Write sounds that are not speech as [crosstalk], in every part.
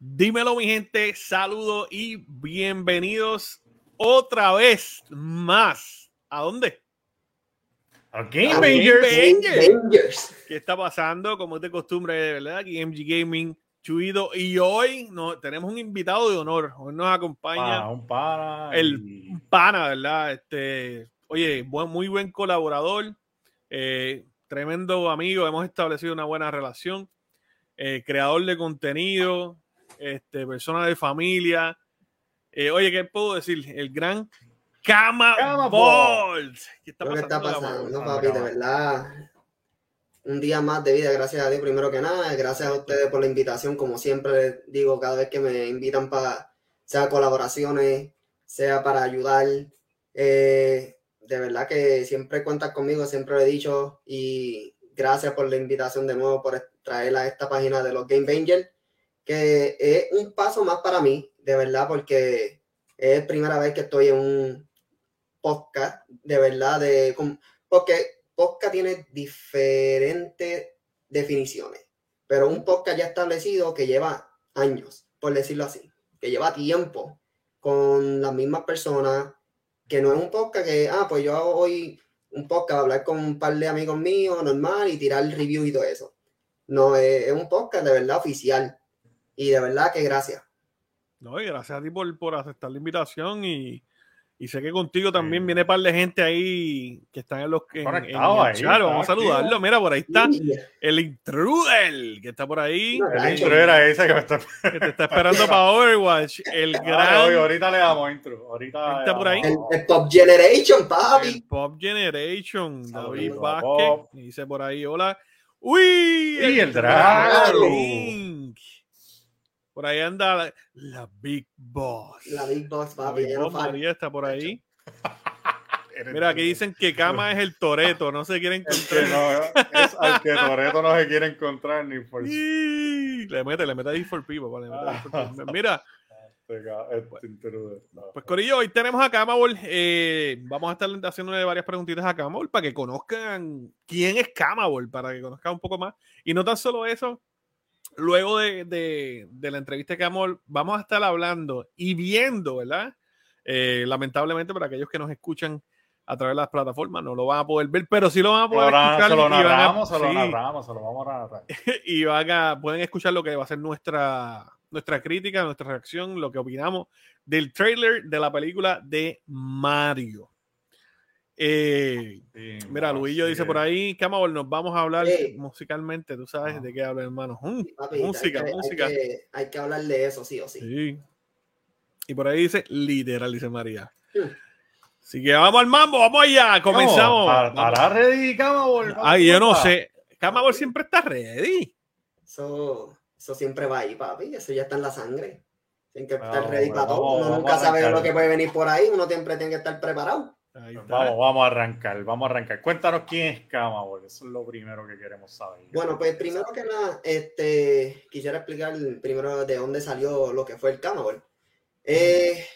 Dímelo, mi gente, saludos y bienvenidos otra vez más. ¿A dónde? A Game Bangers. ¿Qué está pasando? Como es de costumbre, ¿verdad? Aquí MG Gaming, Chuido. Y hoy no, tenemos un invitado de honor. Hoy nos acompaña un pana. el pana, ¿verdad? Este, oye, buen, muy buen colaborador, eh, tremendo amigo. Hemos establecido una buena relación. Eh, creador de contenido, este, persona de familia. Eh, oye, ¿qué puedo decir? El gran Cama, Cama ¿Qué está pasando, papi? De verdad, un día más de vida, gracias a Dios, primero que nada. Gracias a ustedes por la invitación, como siempre digo, cada vez que me invitan para, sea colaboraciones, sea para ayudar. Eh, de verdad que siempre cuentas conmigo, siempre lo he dicho. Y gracias por la invitación de nuevo, por traerla a esta página de los Game Bangers que es un paso más para mí, de verdad, porque es primera vez que estoy en un podcast, de verdad, de, porque podcast tiene diferentes definiciones, pero un podcast ya establecido que lleva años, por decirlo así, que lleva tiempo con las mismas personas, que no es un podcast que, ah, pues yo hago hoy un podcast, hablar con un par de amigos míos, normal, y tirar review y todo eso. No, es un podcast de verdad oficial y de verdad que gracias. No, y gracias a ti por, por aceptar la invitación y, y sé que contigo también viene un par de gente ahí que están en los que en Vamos a saludarlo. Mira, por ahí está el intruder que está por ahí. el intruder era ese que, me está... [laughs] que te está esperando [laughs] para Overwatch. El gran. ahorita le damos intro. Ahorita está por ahí. El, Pop Generation, papi. El Pop Generation. David Vázquez. Dice por ahí, hola. Uy, y el, el por ahí anda la, Big Boss. La Big Boss, papi. María está por ahí. [laughs] Mira, aquí dicen que Cama es el Toreto, no se quiere encontrar. no, es al que Toreto no se quiere encontrar ni por Le mete, le mete ahí for people. Vale, Mira. Pues Corillo, hoy tenemos a Camabol. Eh, vamos a estar haciéndole varias preguntitas a Camabol para que conozcan quién es Camabol, para que conozcan un poco más. Y no tan solo eso, luego de, la entrevista que vamos, vamos a estar hablando y viendo, ¿verdad? Eh, lamentablemente para aquellos que nos escuchan a través de las plataformas no lo van a poder ver, pero sí lo van a poder escuchar. Se lo narramos, se lo narramos, se lo vamos a narrar. [laughs] y van a, pueden escuchar lo que va a ser nuestra, nuestra crítica, nuestra reacción, lo que opinamos del trailer de la película de Mario. Eh, mira, Luillo dice por ahí, Camabol, nos vamos a hablar musicalmente, tú sabes de qué habla, hermano. Mm, música, música. Hay que, hablar de eso, sí o sí. Y por ahí dice, literal, dice María. Así que vamos al mambo, vamos allá, comenzamos. ¿Para ready, Camabol? Ay, yo no sé. Camabol siempre está ready. Eso, eso siempre va ahí, papi. Eso ya está en la sangre. Tienen que estar ready para todo. Uno nunca sabe lo que puede venir por ahí. Uno siempre tiene que estar preparado. Vamos, vamos a arrancar, vamos a arrancar. Cuéntanos quién es Cama, eso es lo primero que queremos saber. Bueno, pues primero que nada, este, quisiera explicar primero de dónde salió lo que fue el Camabol. Eh,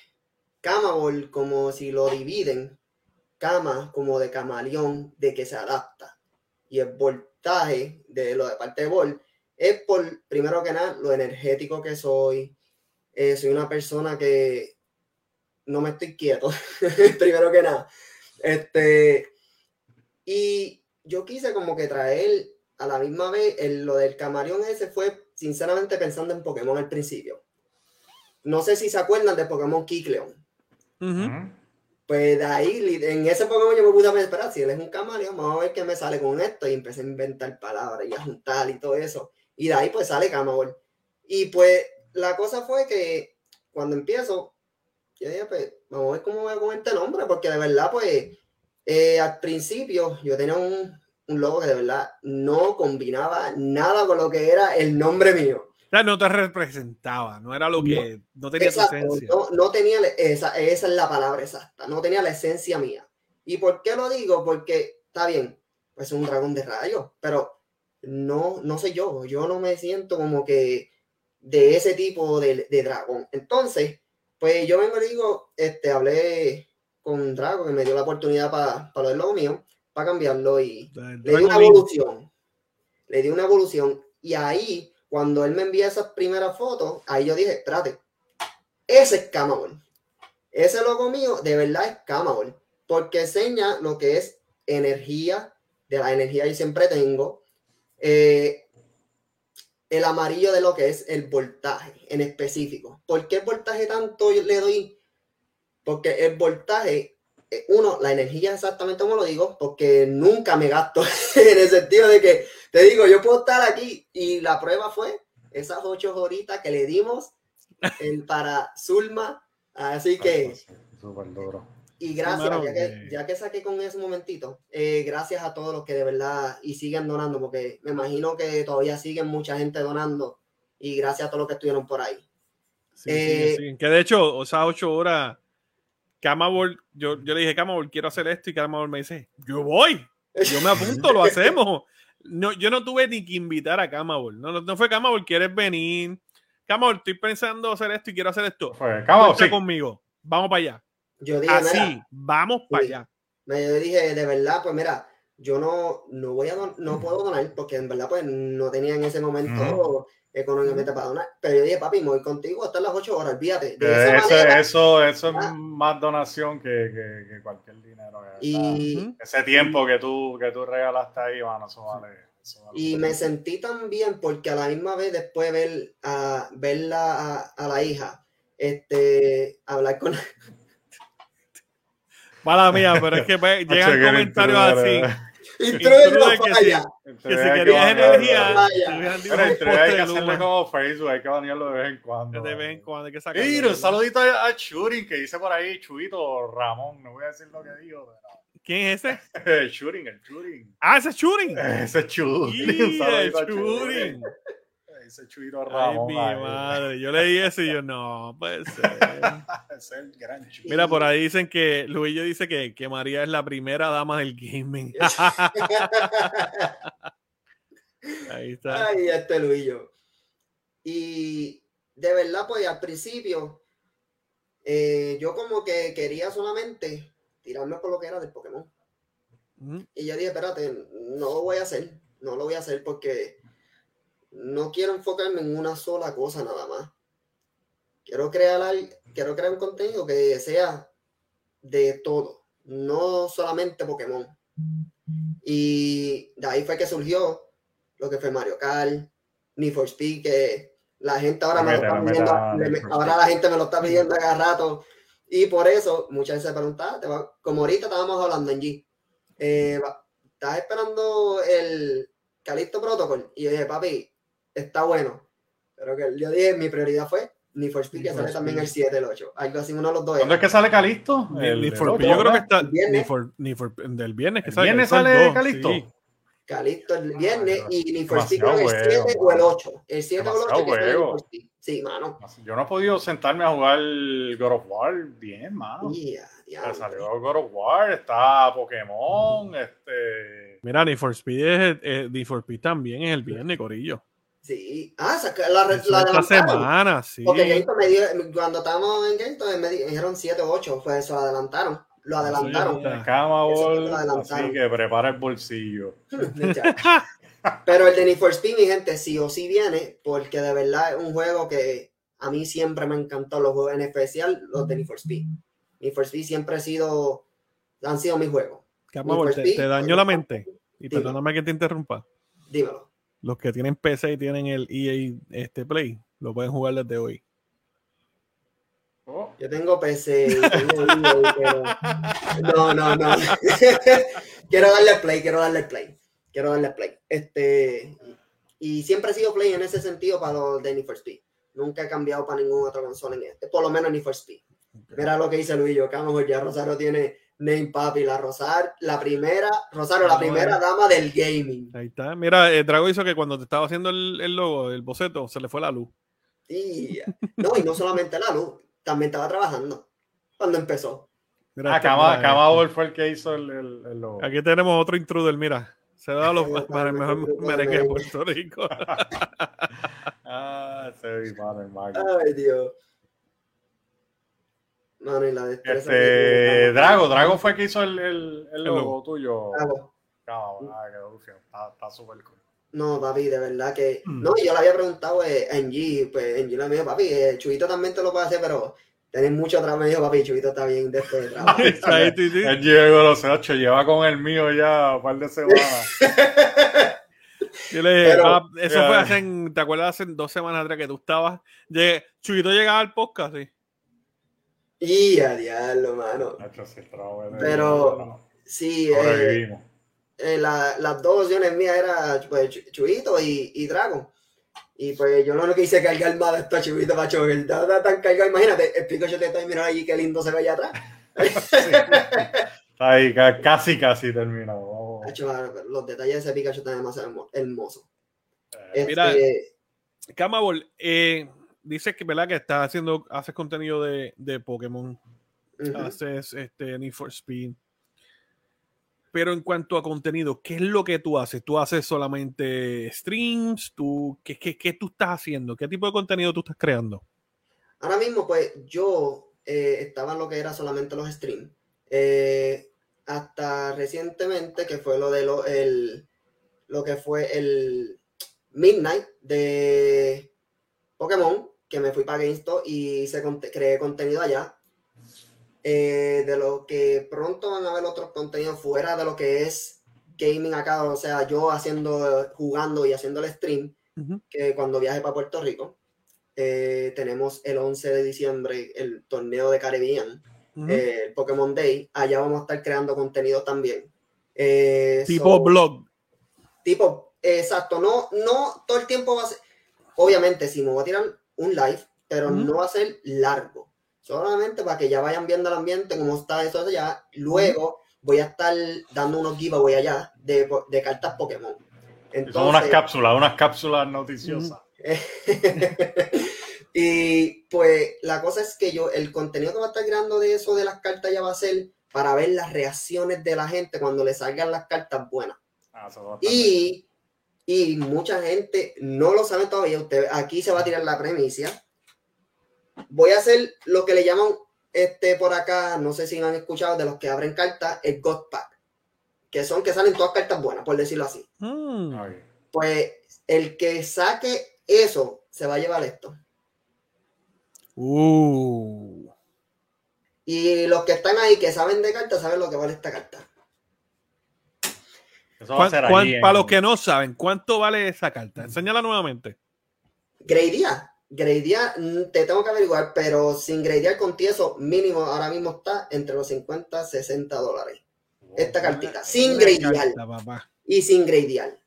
Camabol, como si lo dividen, cama como de camaleón, de que se adapta. Y el voltaje de lo de parte de Vol es por, primero que nada, lo energético que soy. Eh, soy una persona que no me estoy quieto, [laughs] primero que nada. Este, y yo quise como que traer a la misma vez lo del camaleón ese fue sinceramente pensando en Pokémon al principio. No sé si se acuerdan de Pokémon Kikleon. Pues de ahí, en ese Pokémon yo me puse a esperar, si él es un camaleón, vamos a ver qué me sale con esto. Y empecé a inventar palabras y a juntar y todo eso. Y de ahí pues sale Camabol. Y pues la cosa fue que cuando empiezo, yo dije, pues, vamos a ver cómo voy con este nombre, porque de verdad, pues, eh, al principio yo tenía un, un, logo que de verdad no combinaba nada con lo que era el nombre mío. O sea, no te representaba, no era lo que, no, tenía esencia. No, no tenía, esa, esa es la palabra exacta, no tenía la esencia mía. ¿Y por qué lo digo? Porque, está bien, pues es un dragón de rayos, pero no, no sé yo, yo no me siento como que de ese tipo de, de dragón. Entonces, pues yo vengo y digo, este, hablé con Drago, que me dio la oportunidad para para el logo mío, para cambiarlo y le di una evolución. Le di una evolución. Y ahí, cuando él me envía esas primeras fotos, ahí yo dije, espérate, ese es Camabol. Ese logo mío de verdad es Camabol, porque enseña lo que es energía, de la energía que siempre tengo, eh, el amarillo de lo que es el voltaje en específico. ¿Por qué el voltaje tanto le doy? Porque el voltaje, eh, uno, la energía exactamente como lo digo, porque nunca me gasto [laughs] en el sentido de que te digo, yo puedo estar aquí y la prueba fue esas ocho horitas que le dimos [laughs] en, para Zulma. Así que. Súper duro. Y gracias, ya que, ya que, saqué con ese momentito, eh, gracias a todos los que de verdad y siguen donando, porque me imagino que todavía siguen mucha gente donando. Y gracias a todos los que estuvieron por ahí. Sí, eh, sí, Que de hecho, esas ocho horas, Camabol, yo, yo le dije, Camabol, quiero hacer esto, y Camabol me dice, yo voy, yo me apunto, lo [laughs] hacemos. No, yo no tuve ni que invitar a Camabol. No, no fue Camabol, ¿quieres venir? Camabol, estoy pensando hacer esto y quiero hacer esto. Camabol, sí. conmigo. Vamos para allá. Yo dije, Así, vamos para allá. Me dije, de verdad, pues mira, yo no, no voy a no puedo donar porque en verdad pues no tenía en ese momento económicamente para donar. Pero yo dije, papi, me voy contigo hasta las 8 horas, olvídate. De eso, eso, eso es más donación que, que, que cualquier dinero. Y, ese tiempo que tú, que tú regalaste ahí, bueno, eso vale. y me sentí tan bien porque a la misma vez después ver a verla a, a la hija, este, hablar con Mala mía, pero es que [laughs] llegan comentarios así. Intruder que, si, que si querías energía, pero Intruder hay que hacerle como Facebook, hay que banearlo de vez en cuando. De vez en cuando hay que sacarlo. Mira, un saludito a Churing que dice por ahí, Chuito Ramón, no voy a decir lo que digo, pero... ¿Quién es ese? [laughs] el Churing, el Churing. Ah, ese es Churing. [laughs] Ese es saludito a Churing ese chuito Ramón. Ay, mi madre. Yo leí eso y yo, no, puede [laughs] ser. es el gran Mira, por ahí dicen que, Luillo dice que, que María es la primera dama del gaming. [laughs] ahí está. Ay, este Luillo. Y de verdad, pues al principio, eh, yo como que quería solamente tirarme por lo que era del Pokémon. Y yo dije, espérate, no lo voy a hacer, no lo voy a hacer porque no quiero enfocarme en una sola cosa nada más. Quiero crear, quiero crear un contenido que sea de todo, no solamente Pokémon. Y de ahí fue que surgió lo que fue Mario Kart, Need for Speed, que la gente ahora me, lo está pidiendo, ahora la gente me lo está pidiendo cada rato. Y por eso muchas veces se preguntan, ah, como ahorita estábamos hablando en G, eh, ¿estás esperando el Calixto Protocol? Y yo dije, papi, está bueno. Pero que yo dije, mi prioridad fue ni for Speed, que sale también el 7, el 8. Algo así, uno de los dos. ¿Dónde es que sale Calisto? El, for Speed, yo creo que está. Ni for, ni for, del viernes que ¿El sale. ¿Viernes sale Calisto? Sí. Calisto el viernes ah, y ni for Speed creo que el 7 o el 8. El 7 o el 8 que sale. Sí, mano. Yo no he podido sentarme a jugar God of War bien, mano. Yeah, yeah, salió God of War, está Pokémon, este. Mira, ni for Speed es, eh, ni for Speed también es el viernes, Corillo. Sí, ah, la, la, la esta semana, sí. Porque me dio, cuando estábamos en Gameton me dijeron 7 o 8, pues eso lo adelantaron. Lo adelantaron. Sí, cama, así que prepara el bolsillo. [laughs] Pero el de Need for Speed, mi gente, sí o sí viene, porque de verdad es un juego que a mí siempre me encantó los juegos, en especial los de Need for Speed. Need for Speed siempre ha sido, han sido mis juegos. te, te dañó la mente. Y perdóname que te interrumpa. Dímelo los que tienen PC y tienen el EA este Play, lo pueden jugar desde hoy. Oh. Yo tengo PC, tengo EA, pero... No, no, no. [laughs] quiero darle play, quiero darle play. Quiero darle play. Este, y siempre he sido play en ese sentido para los de Need for Speed. Nunca he cambiado para ningún otro consola en este, por lo menos Need for Speed. Mira lo que dice Luis, yo, que a lo mejor ya Rosario tiene Name Papi, la Rosar, la primera, Rosario, la primera dama del gaming. Ahí está. Mira, eh, Drago hizo que cuando te estaba haciendo el, el, logo, el boceto, se le fue la luz. Sí. No, y no solamente la luz, también estaba trabajando cuando empezó. Mira, ah, fue el que hizo el, el, logo. Aquí tenemos otro intruder, mira. Se da los para el mejor merengue de Puerto Rico. [laughs] ah, padre, Ay, Dios. Mano, y la destreza. Este, Drago, Drago fue el que hizo el, el, el logo tuyo. Drago. Ah, está súper cool. No, papi, de verdad que. Mm. No, yo le había preguntado eh, a Angie, pues Angie le dijo, papi, eh, Chubito también te lo puede hacer, pero tenés mucho trabajo. Me dijo, papi, Chubito está bien de este [laughs] trabajo. Ahí, sí, sí. El Diego los ocho lleva con el mío ya un par de semanas. [laughs] Yo le dije, Pero- "Ah, eso fue hace, ¿te acuerdas? Hace dos semanas atrás que tú estabas. Llegué, Chuyito llegaba al podcast, sí. Y a diablo, mano. Sí, Pero- Sí, eh, eh, la- las dos opciones mías eran pues, Chu- Chubito y, y Dragon. Y pues yo no lo quise cargar más de esto a Chubito, macho, que está tan cargado. Imagínate, el Pikachu te está mirando allí, qué lindo se ve allá atrás. [laughs] Está ahí, ca- casi, casi terminado. Los detalles de ese Pikachu están demasiado hermo- hermosos. Eh, Mira, Este, Camabol, eh, dices que, ¿verdad? Que estás haciendo, haces contenido de, de Pokémon, haces este, Need for Speed. Pero en cuanto a contenido, ¿qué es lo que tú haces? ¿Tú haces solamente streams? ¿Tú, qué, qué, qué tú estás haciendo? ¿Qué tipo de contenido tú estás creando? Ahora mismo, pues yo eh, estaba en lo que era solamente los streams. Eh, hasta recientemente, que fue lo de lo, el, lo que fue el Midnight de Pokémon, que me fui para GameStop y se creé contenido allá. Eh, de lo que pronto van a ver otros contenidos fuera de lo que es gaming acá, o sea, yo haciendo, jugando y haciendo el stream que cuando viaje para Puerto Rico, eh, tenemos el 11 de diciembre el torneo de Caribbean, Ujú. eh, el Pokémon Day. Allá vamos a estar creando contenido también. Eh, tipo so- blog. Tipo, exacto, no, no todo el tiempo va a ser. Obviamente, si me voy a tirar un live, pero Ujú. no va a ser largo. Solamente para que ya vayan viendo el ambiente, cómo está eso allá. Luego voy a estar dando unos giveaway allá de, de cartas Pokémon. Son unas Entonces- cápsulas, unas cápsulas noticiosas. [laughs] y pues la cosa es que yo, el contenido que va a estar creando de eso de las cartas ya va a ser para ver las reacciones de la gente cuando le salgan las cartas buenas. Ah, eso va a estar Y, y mucha gente no lo sabe todavía. Usted, aquí se va a tirar la premisa. Voy a hacer lo que le llaman este por acá, no sé si han escuchado de los que abren cartas, el God Pack. Que son que salen todas cartas buenas, por decirlo así. Mm. Pues el que saque eso se va a llevar esto. Uh. Y los que están ahí que saben de cartas saben lo que vale esta carta. Eso va a ¿Cuán- ser cuán- allí en- Para los que no saben, ¿cuánto vale esa carta? Enséñala nuevamente. Gradear. Gradear, mm, te tengo que averiguar, pero sin gradear con eso, mínimo ahora mismo está entre los 50 60 dólares. Esta cartita, sin gradear carta, y sin gradear.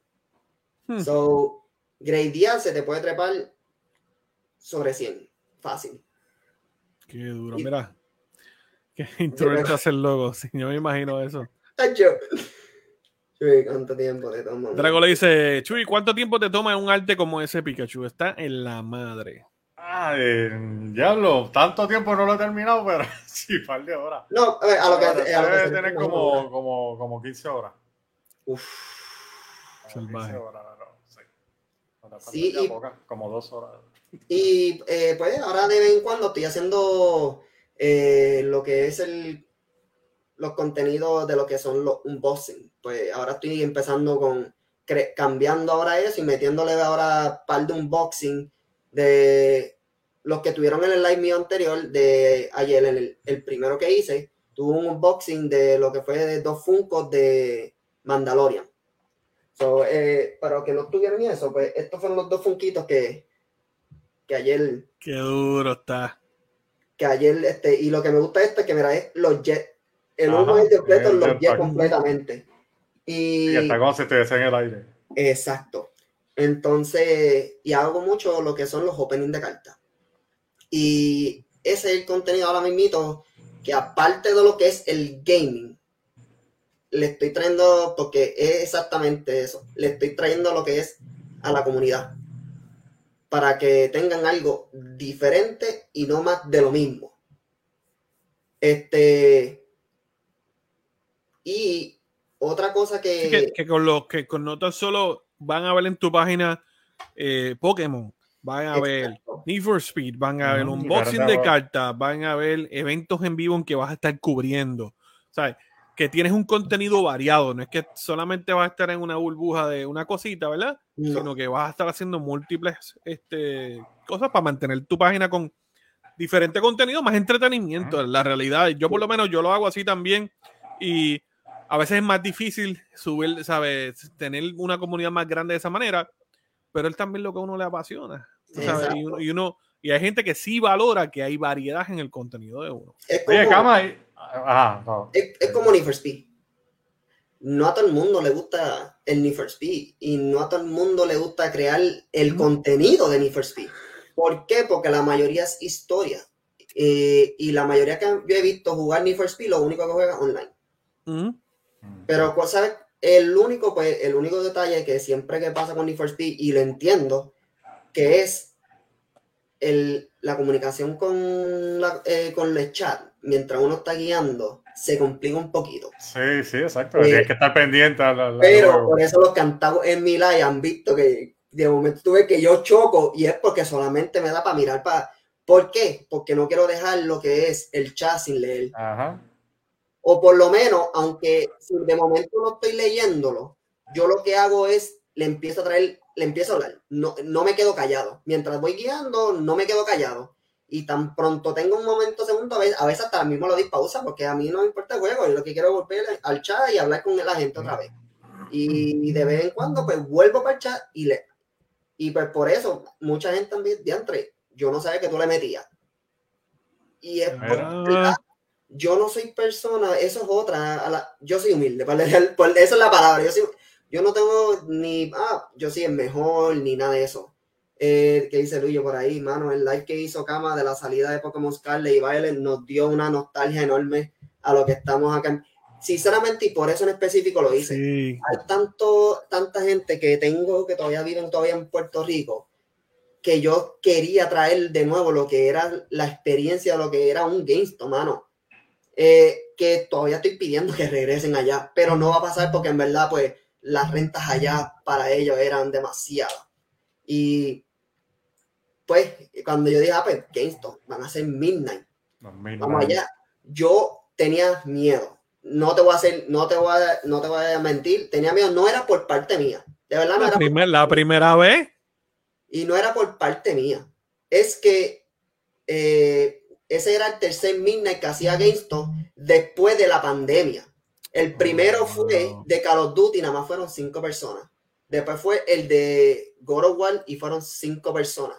Hmm. So, gradear se te puede trepar sobre 100. Fácil. Qué duro, Y- mira. Qué [laughs] instrumento hace el logo. [laughs] Sí, yo me imagino eso. Tacho. Uy, ¿Cuánto tiempo te toma? Drago le dice, Chuy, ¿cuánto tiempo te toma un arte como ese Pikachu? Está en la madre. Ah, eh, diablo, tanto tiempo no lo he terminado, pero [laughs] sí, par de horas. No, a ver, a lo que. A lo que debe tener como, como, como 15 horas. Uf. Como Salvaje. 15 horas, no, sí. Sí, y- poca, como dos horas. Y eh, pues ahora de vez en cuando estoy haciendo eh, lo que es el los contenidos de lo que son los unboxing. Pues ahora estoy empezando con cambiando ahora eso y metiéndole ahora par de unboxing de los que tuvieron en el live mío anterior de ayer, en el, el primero que hice, tuve un unboxing de lo que fue de dos Funkos de Mandalorian. So, eh, para los que no tuvieron eso, pues estos fueron los dos Funkitos que, que ayer, Qué duro está. que ayer, este, y lo que me gusta de esto es que mira, es los jets. El Ajá, humo es completo, el los jetpack. jets completamente. Y Y está como si estuviese en el aire. exacto. Entonces, y hago mucho lo que son los openings de cartas. Y ese es el contenido ahora mismo que aparte de lo que es el gaming, le estoy trayendo, porque es exactamente eso, le estoy trayendo lo que es a la comunidad. Para que tengan algo diferente y no más de lo mismo. Este. Y otra cosa que. Que, que con los que con no tan solo van a ver en tu página eh, Pokémon, van a ver. Need for Speed, van a ver Ujú, unboxing carta, de cartas, van a ver eventos en vivo en que vas a estar cubriendo. ¿Sabes? que tienes un contenido variado, no es que solamente vas a estar en una burbuja de una cosita, ¿verdad? No. Sino que vas a estar haciendo múltiples este, cosas para mantener tu página con diferente contenido, más entretenimiento. La realidad, yo por lo menos yo lo hago así también y a veces es más difícil subir, ¿sabes? Tener una comunidad más grande de esa manera, pero es también lo que a uno le apasiona. sabes. Y, uno, y uno- y hay gente que sí valora que hay variedad en el contenido de uno. Es como, Oye, Cama, y- ajá, no. es, es como Need for Speed. No a todo el mundo le gusta el Need for Speed y no a todo el mundo le gusta crear el contenido de Need for Speed. ¿Por qué? Porque la mayoría es historia. Eh, y la mayoría que yo he visto jugar Need for Speed, lo único que juega es online. Pero, pues, ¿sabes? El único, pues, el único detalle que siempre que pasa con Need for Speed, y lo entiendo, que es el, la comunicación con, la, eh, con el chat, mientras uno está guiando, se complica un poquito. Sí, sí, exacto. Eh, Tienes que estar pendiente a la, la- Pero luego. por eso los cantados en mi live han visto que de momento tuve que yo choco y es porque solamente me da para mirar para... ¿Por qué? Porque no quiero dejar lo que es el chat sin leer. Ajá. O por lo menos, aunque si de momento no estoy leyéndolo, yo lo que hago es, le empiezo a traer, le empiezo a hablar. No, no me quedo callado. Mientras voy guiando, no me quedo callado. Y tan pronto tengo un momento, segundo, a veces, a veces hasta mismo lo di pausa, porque a mí no me importa el juego. Yo lo que quiero es volver al chat y hablar con la gente otra vez. Y de vez en cuando, pues vuelvo para el chat y le. Y pues por eso, mucha gente también, diantre, yo no sabía que tú le metías. Y es Mira. Yo no soy persona, eso es otra. a la- yo soy humilde, por, [laughs] por- esa es la palabra. Yo, soy- yo no tengo ni, ah, yo soy el mejor, ni nada de eso. Eh, que dice Luyo por ahí, mano, el live que hizo Kama de la salida de Pokémon Scarlet y Violet nos dio una nostalgia enorme a lo que estamos acá. Sinceramente, y por eso en específico lo hice Sí. hay tanto, tanta gente que tengo que todavía viven todavía en Puerto Rico que yo quería traer de nuevo lo que era la experiencia lo que era un GameStop, mano. Eh, que todavía estoy pidiendo que regresen allá, pero no va a pasar porque en verdad, pues, las rentas allá para ellos eran demasiadas. Y pues, cuando yo dije, ah, pues, GameStop, van a ser Midnight mil vamos allá. Yo tenía miedo. No te voy a hacer, no te voy a, no te voy a mentir. Tenía miedo. No era por parte mía. De verdad no La, era. por- primer- la primera vez. y no era por parte mía. Es que eh, ese era el tercer Midnight que hacía GameStop después de la pandemia. El primero fue Oh. de Call of Duty, nada más fueron cinco personas. Después fue el de God of War y fueron cinco personas.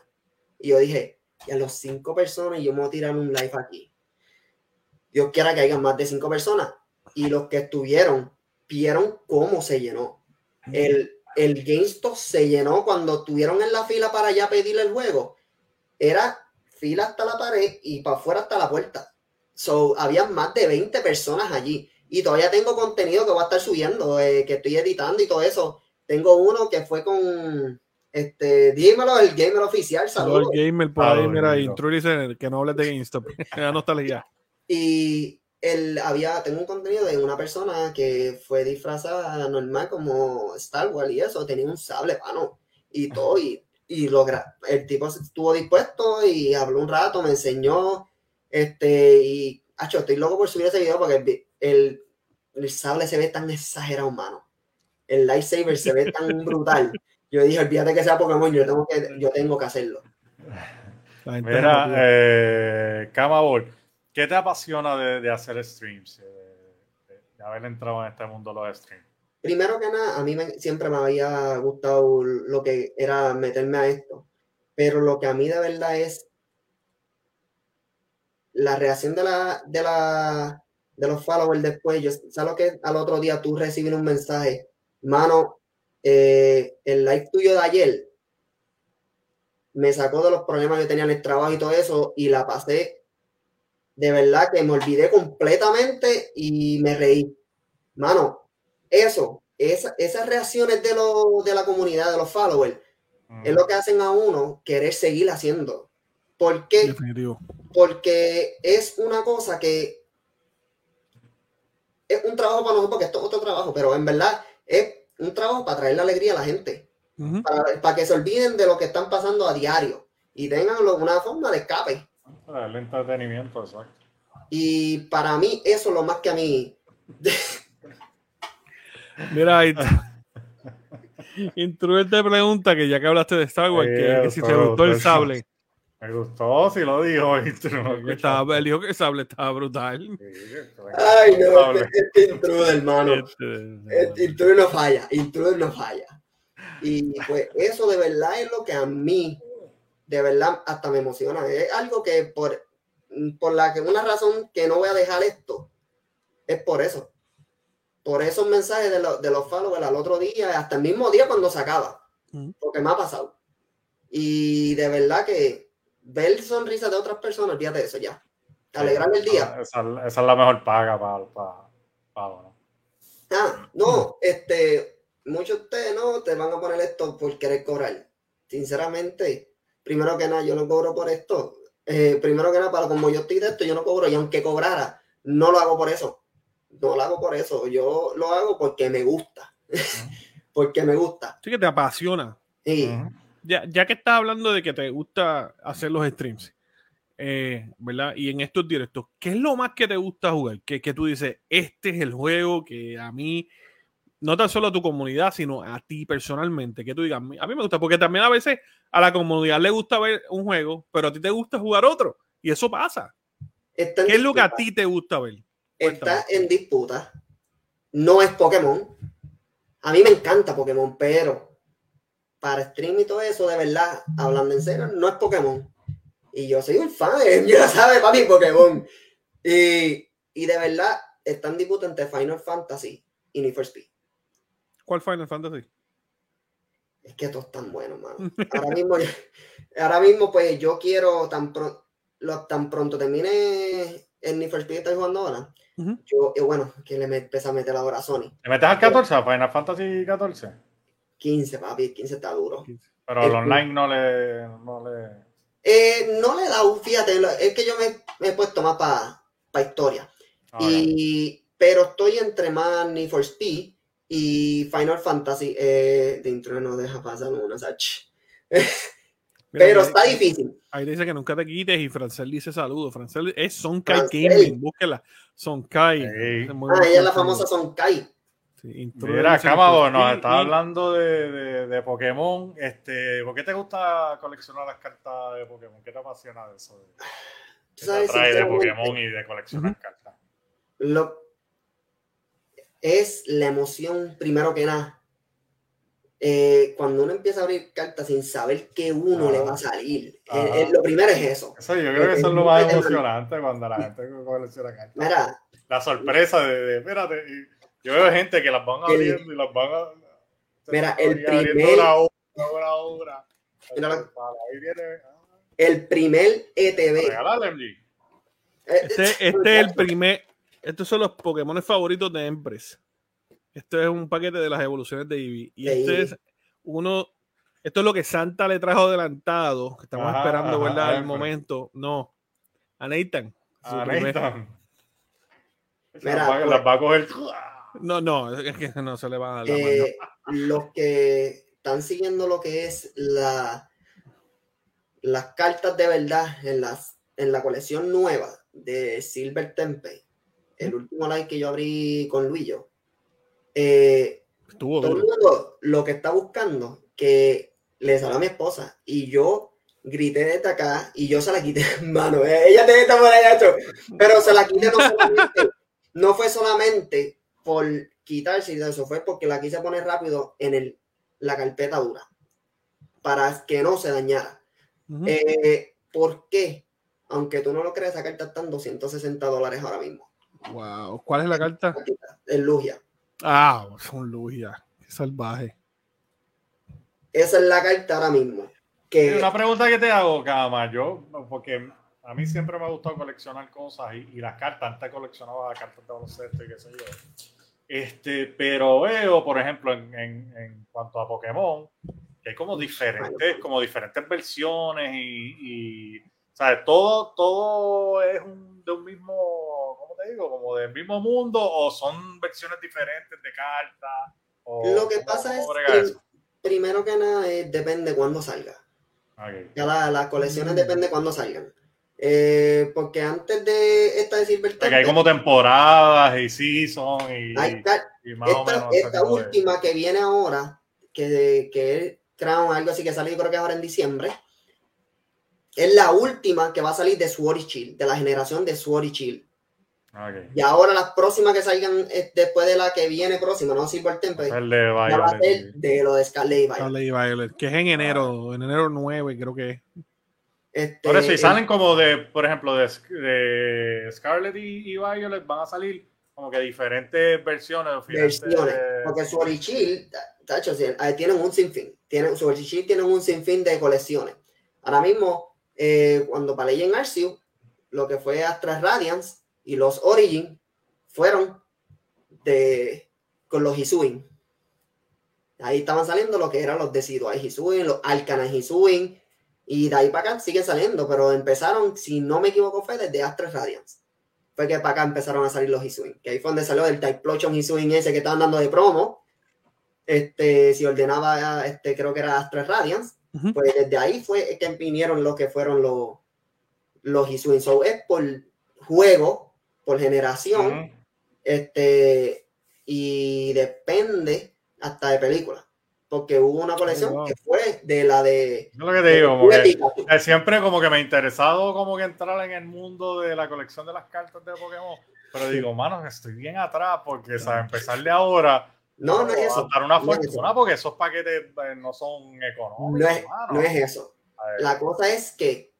Y yo dije, y a los cinco personas yo me voy a tirar un live aquí. Dios quiera que haya más de cinco personas. Y los que estuvieron, vieron cómo se llenó. El, el GameStop se llenó cuando estuvieron en la fila para ya pedirle el juego. Era fila hasta la pared y para afuera hasta la puerta. So, había más de 20 personas allí. Y todavía tengo contenido que voy a estar subiendo, eh, que estoy editando y todo eso. Tengo uno que fue con, este, dímelo, el gamer oficial, saludos. Lord Gamer por ahí, mira, Lord. introduce que no hables de GameStop. [laughs] Ya nostalgia. Y él había, tengo un contenido de una persona que fue disfrazada normal como Star Wars y eso, tenía un sable mano y todo, y, y lo gra- el tipo estuvo dispuesto y habló un rato, me enseñó, este, y, acho, estoy loco por subir ese video porque el, el, el sable se ve tan exagerado, mano. El lightsaber se ve tan [laughs] brutal. Yo dije, olvídate que sea Pokémon, yo tengo que, yo tengo que hacerlo. Mira, eh, Camabol, ¿qué te apasiona de, de hacer streams? eh, de, de haber entrado en este mundo de los streams. Primero que nada, a mí me- siempre me había gustado lo que era meterme a esto, pero lo que a mí de verdad es la reacción de la de la de los followers después. Yo sabes lo que al otro día tú recibes un mensaje, mano, eh, el live tuyo de ayer me sacó de los problemas que tenía en el trabajo y todo eso y la pasé de verdad que me olvidé completamente y me reí. Mano, eso, esa- esas reacciones de, lo- de la comunidad, de los followers, es lo que hacen a uno querer seguir haciendo. ¿Por qué? Definitivo. Porque es una cosa que es un trabajo para nosotros, porque esto es otro trabajo, pero en verdad es un trabajo para traerle alegría a la gente, para, para que se olviden de lo que están pasando a diario y tengan una forma de escape. El entretenimiento, exacto. Y para mí eso es lo más que a mí [laughs] Mira, ahí [laughs] Intruder te pregunta que ya que hablaste de Star Wars, que, que si te gustó el sable. Me gustó, si lo dijo. Estaba, él dijo que el sable estaba brutal. Ay, no, este Intruder, hermano. Este, este Intruder no falla, Intruder no falla. Y pues eso de verdad es lo que a mí, de verdad, hasta me emociona. Es algo que por, por la que una razón que no voy a dejar esto, es por eso por esos mensajes de, de los followers al otro día, hasta el mismo día cuando se acaba. Porque me ha pasado. Y de verdad que ver sonrisas de otras personas, fíjate eso ya. Alegrarme el día. Esa, es la mejor paga para, para, ¿no? Ah, no, este, muchos de ustedes no te van a poner esto por querer cobrar. Sinceramente, primero que nada, yo no cobro por esto. Eh, primero que nada, para como yo estoy de esto, yo no cobro. Y aunque cobrara, no lo hago por eso no lo hago por eso, yo lo hago porque me gusta. [laughs] porque me gusta. Sí, que te apasiona. Sí. ya, ya que estás hablando de que te gusta hacer los streams, eh, ¿verdad? Y en estos directos, ¿qué es lo más que te gusta jugar? Que, que tú dices, este es el juego que a mí, no tan solo a tu comunidad, sino a ti personalmente, que tú digas, a mí me gusta, porque también a veces a la comunidad le gusta ver un juego, pero a ti te gusta jugar otro, y eso pasa. ¿Qué es lo que a ti te gusta ver? Está en disputa. No es Pokémon. A mí me encanta Pokémon, pero para stream y todo eso, de verdad, hablando en serio, no es Pokémon. Y yo soy un fan, [laughs] ya sabe para mí Pokémon. Y, y, de verdad, está en disputa entre Final Fantasy y Need for Speed. ¿Cuál Final Fantasy? Es que todos están buenos, mano. [laughs] Ahora mismo, ahora mismo pues yo quiero tan, tan pronto termine el Need for Speed que estoy jugando ahora yo, eh, bueno, que le empieza a meter ahora a Sony. ¿Le metes al 14 a Final Fantasy 14? 15, papi, 15 está duro. Pero el, online no le. No le, eh, no le da un, fíjate, es que yo me, he puesto más para pa historia. Ah, y, pero estoy entre más Need for Speed y Final Fantasy. Eh, dentro no deja pasar una, Sach. [laughs] Pero está difícil. Ahí dice que nunca te quites y Francel dice saludos. Francel es Sonkai Gaming, búsquela. Sonkai. Ah, ella es la famosa Sonkai. Sí, Mira, Cámabo, nos está hablando de, de, de, Pokémon. Este, ¿Por qué te gusta coleccionar las cartas de Pokémon? ¿Qué te apasiona de eso? ¿Qué te atrae de Pokémon y de coleccionar cartas? Lo, es la emoción, primero que nada, eh, cuando uno empieza a abrir cartas sin saber qué uno le va a salir, eh, eh, lo primero es eso. Eso yo creo que eso es lo más emocionante cuando la gente [laughs] colecciona cartas. Mira, la sorpresa de, de espérate, yo veo gente que las van abriendo y las van a. Mira, el primer. Una obra, el primer ETB. Este, este es el primer. Estos son los Pokémon favoritos de Empress. Esto es un paquete de las evoluciones de Eevee. Y este es uno. Esto es lo que Santa le trajo adelantado. Que estamos esperando, ¿verdad? El momento. No. A Nathan. A Nathan. [laughs] Mira, las va a coger. No, no, es que no se le va a dar la eh, Los que están siguiendo lo que es la las cartas de verdad en las en la colección nueva de Silver Temple, el último like que yo abrí con Luillo, eh, todo el mundo lo que está buscando que le salió a mi esposa y yo grité desde acá y yo se la quité, [laughs] mano. Eh, ella tiene estar por allá, pero se la quité no solamente, no fue solamente por quitarse eso, fue porque la quise poner rápido en el, la carpeta dura para que no se dañara. Eh, ¿Por qué? Aunque tú no lo creas, esa carta está en 260 dólares ahora mismo. Wow. ¿Cuál es la carta? El Lugia. Ah, son Lugia. Qué salvaje. Esa es la carta ahora mismo. Que... Una pregunta que te hago, Cama, yo, porque a mí siempre me ha gustado coleccionar cosas y, las cartas, antes coleccionaba cartas de baloncesto y qué sé yo. Este, pero veo, por ejemplo, en, en, cuanto a Pokémon, que hay como diferentes, como diferentes versiones y, y ¿sabes? Todo, todo es un, de un mismo digo? ¿Como del mismo mundo o son versiones diferentes de cartas? Lo que pasa es que, primero que nada, depende cuándo salga. Ya las colecciones mm. depende cuándo salgan. Eh, porque antes de esta de Silver Porque hay como temporadas y season y, está. y más o esta, menos. ese esta de- última que viene ahora, que, que es Crown, algo así que sale, yo creo que es ahora en diciembre, es la última que va a salir de Sword y Shield, de la generación de Sword y Shield. Ok. Y ahora las próximas que salgan después de la que viene próxima, no Silver Temple, El de va a ser de lo de Scarlet y Violet. Scarlet y Violet, que es en enero, en enero 9, creo que es. Este, Por eso, y el- salen como de, por ejemplo, de, de Scarlet y, y Violet van a salir como que diferentes versiones. versiones. Porque Sword y Shield, tacho, tienen un sinfín. Tienen, Sword y Shield tienen un sinfín de colecciones. Ahora mismo, eh, cuando para en Arceus, lo que fue Astra Radiance y los Origin fueron de con los Hisuin. Ahí estaban saliendo lo que eran los Decidueye Hisuin, los Arcana Hisuin, y de ahí para acá siguen saliendo, pero empezaron, si no me equivoco, fue desde Astra Radiance. Fue que para acá empezaron a salir los Hisuin, que ahí fue donde salió el Typlosion Hisuin ese que estaban dando de promo. Este, si ordenaba, este, creo que era Astra Radiance, Ujú. pues desde ahí fue que vinieron lo que fueron los, los Hisuin. So es por juego, por generación, Ujú. este, y depende hasta de película. Porque hubo una colección Oh, wow. que fue de la de. Es lo que te digo, como que, siempre como que me ha interesado como que entrar en el mundo de la colección de las cartas de Pokémon. Pero digo, mano, estoy bien atrás porque, ¿sabes? Empezar de ahora. No, no es eso. estar una no es fortuna porque esos paquetes eh, no son económicos. No es, mano. no es eso. La cosa es que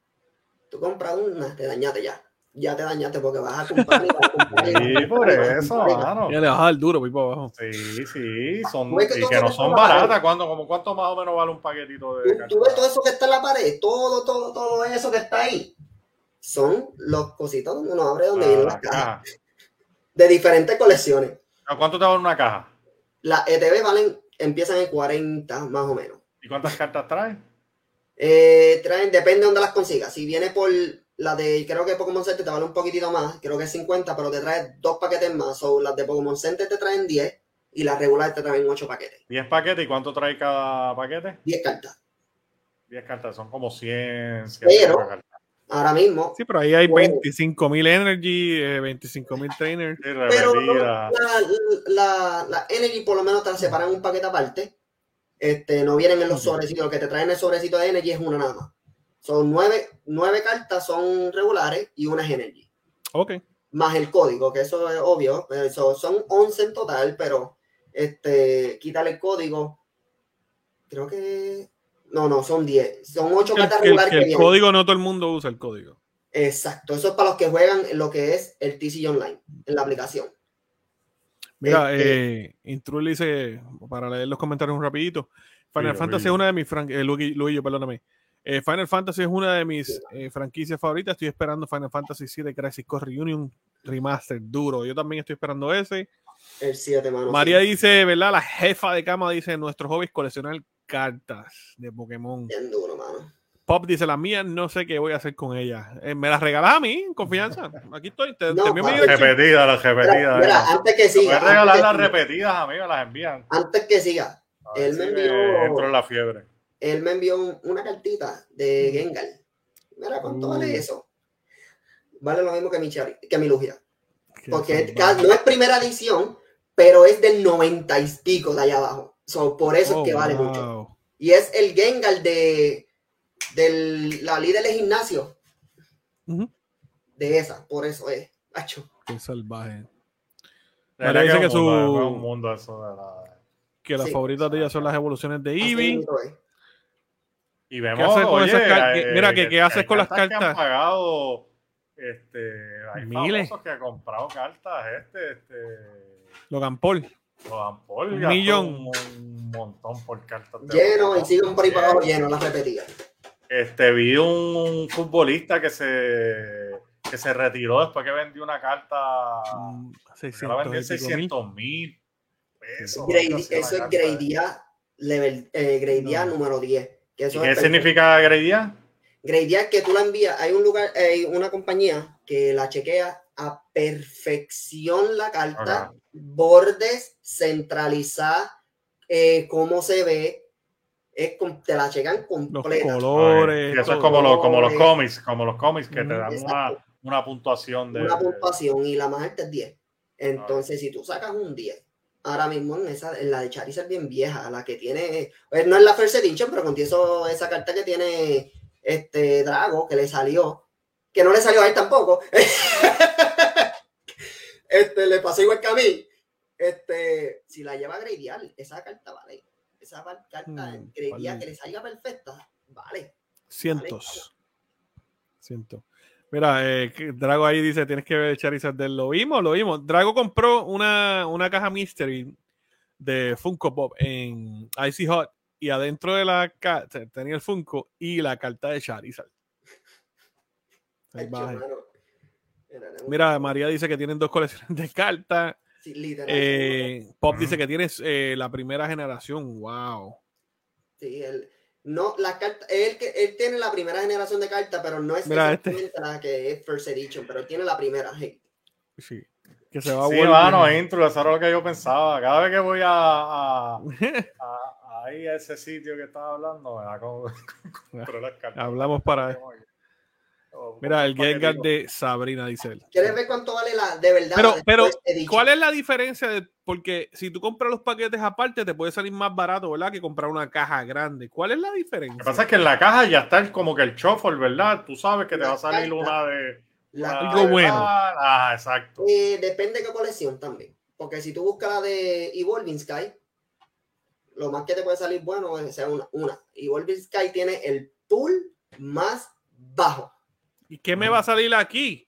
tú compras una, te dañaste ya. Ya te dañaste porque vas a comprar. y vas a comprar y vas a Sí, por vas a eso, vas a- mano. Ya le bajas el duro, voy para abajo. Sí, sí, son, que y que no son baratas. ¿Cuánto, como, ¿Cuánto más o menos vale un paquetito de Tú, tú ves todo eso que está en la pared, todo, todo, todo eso que está ahí. Son los cositos donde uno abre donde vienen las Ah, cajas. caja. De diferentes colecciones. ¿A ¿Cuánto te vale una caja? Las ETB valen, empiezan en 40 más o menos. ¿Y cuántas cartas trae? Eh, traen, depende de dónde las consigas. Si viene por la de, creo que Pokémon Center te vale un poquitito más, creo que es 50, pero te trae dos paquetes más. O las de Pokémon Center te traen 10 y las regulares te traen 8 paquetes. 10 paquetes. ¿Y cuánto trae cada paquete? 10 cartas. 10 cartas, son como 100. 100 Pero- cartas. Ahora mismo. Sí, pero ahí hay Bueno. 25.000 energy, eh, 25.000 trainers. Pero la, la, la Energy por lo menos te la separan un paquete aparte. Este, no vienen en los sobrecitos. Lo que te traen el sobrecito de Energy es una nada más. Son nueve, nueve cartas, son regulares y una es Energy. Ok. Más el código, que eso es obvio. Eso, son 11 en total, pero este, quítale el código. Creo que. No, no, son 10. Son 8 Que el, cartas que el- regulares que que el vienen. código no todo el mundo usa el código. Exacto. Eso es para los que juegan en lo que es el TCG Online, en la aplicación. Mira, Este- eh, Intrul dice, para leer los comentarios un rapidito, Final Fantasy es una de mis fran- eh, Luigi, Luigi, perdóname. Eh, Final Fantasy es una de mis eh, franquicias favoritas. Estoy esperando Final Fantasy VII Crisis Core Reunion Remaster duro. Yo también estoy esperando ese. El 7, mano. María sí. dice, ¿verdad? La jefa de cama dice, nuestro hobby es coleccionar cartas de Pokémon. Bien duro, mano. Pop dice, la mía no sé qué voy a hacer con ella. Eh, ¿Me las regalas a mí? en Confianza. Aquí estoy. Te, No, te envío. Repetidas, las Mira, repetidas. mira, antes que siga. Puedes antes regalar las repetidas, amigas, las envían. Antes que siga, A Él me si envió- entro en la fiebre. Él me envió un- una cartita de Gengar. Mira, ¿cuánto Uh. vale eso? Vale lo mismo que mi, Chari- que mi Lugia. Qué Porque es- no es primera edición, pero es del 90 y pico de allá abajo. So, por eso Oh, es que vale wow. mucho. Y es el Gengar de, de la líder del gimnasio. De esa, por eso es. Hacho. Qué salvaje. María verdad dice es que un su- mundo, es un mundo eso de la- Que las Sí. favoritas de ella son las evoluciones de Así Eevee. Y vemos, ¿Qué haces con oye, esas car- eh, mira, ¿qué- qué haces con las que han cartas? pagado, este, hay Miles. que han comprado cartas, este, este, Logan Paul. Logan Paul Un millón. Un, un montón por cartas. Lleno y siguen por ahí para abajo lleno las repetidas. Este, vi un, un futbolista que se, que se retiró después que vendió una carta, mm, que la 600 vendió en y pico mil. 600 mil pesos. Grade- eso es grade A, level, eh, grade A No. número 10. Que ¿Y eso qué es significa grade A? Grade A es que tú la envías, hay un lugar, hay una compañía que la chequea a perfección la carta, bordes, centralizar, eh, cómo se ve, es con- te la Los completa. colores. Y eso es como, lo- como los colores. cómics, como los cómics que te Ujú. dan una, una puntuación de. Una puntuación y la más alta es 10. Entonces, si tú sacas un 10, ahora mismo en, esa, en la de Charizard bien vieja, la que tiene, pues, no es la First Edition, pero contiene eso- esa carta que tiene este Drago, que le salió, que no le salió a él tampoco. [laughs] este, le pasó igual que a mí. Este, si la lleva a gradear, esa carta vale. Esa carta Mm, vale. que le salga perfecta, vale. Cientos. Cientos. Mira, eh, Drago ahí dice, tienes que ver Charizard del lo vimos, lo vimos. Drago compró una, una caja mystery de Funko Pop en Icy Hot y adentro de la caja tenía el Funko y la carta de Charizard. Ahí Hecho, va. mano. Mira, María dice que tienen dos colecciones de cartas. sí, Eh, Pop dice que tienes eh, la primera generación. Wow. Sí, él, no, la carta, él, que- él tiene la primera generación de cartas, pero no es Mira, este. la que es First Edition, pero él tiene la primera. sí. Sí. Que se va a Sí, volver- mano, intro, eso era lo que yo pensaba. Cada vez que voy a, a, [laughs] a- ahí a ese sitio que estaba hablando, me da como [laughs] comprar las cartas. Hablamos para- Mira, el Gengar de Sabrina, dice él. ¿Quieres ver cuánto vale la de verdad? Pero, pero? ¿cuál es la diferencia? De, porque si tú compras los paquetes aparte, te puede salir más barato, ¿verdad? Que comprar una caja grande. ¿Cuál es la Lo que diferencia? pasa es que en la caja ya está el- como que el shuffle, ¿verdad? Tú sabes que te La va a salir carta. una de. La- una Algo de bueno. Ah, exacto. Eh, depende de qué colección también. Porque si tú buscas la de Evolving Sky, lo más que te puede salir bueno es sea una. una. Evolving Sky tiene el pool más bajo. ¿Y qué me va a salir aquí?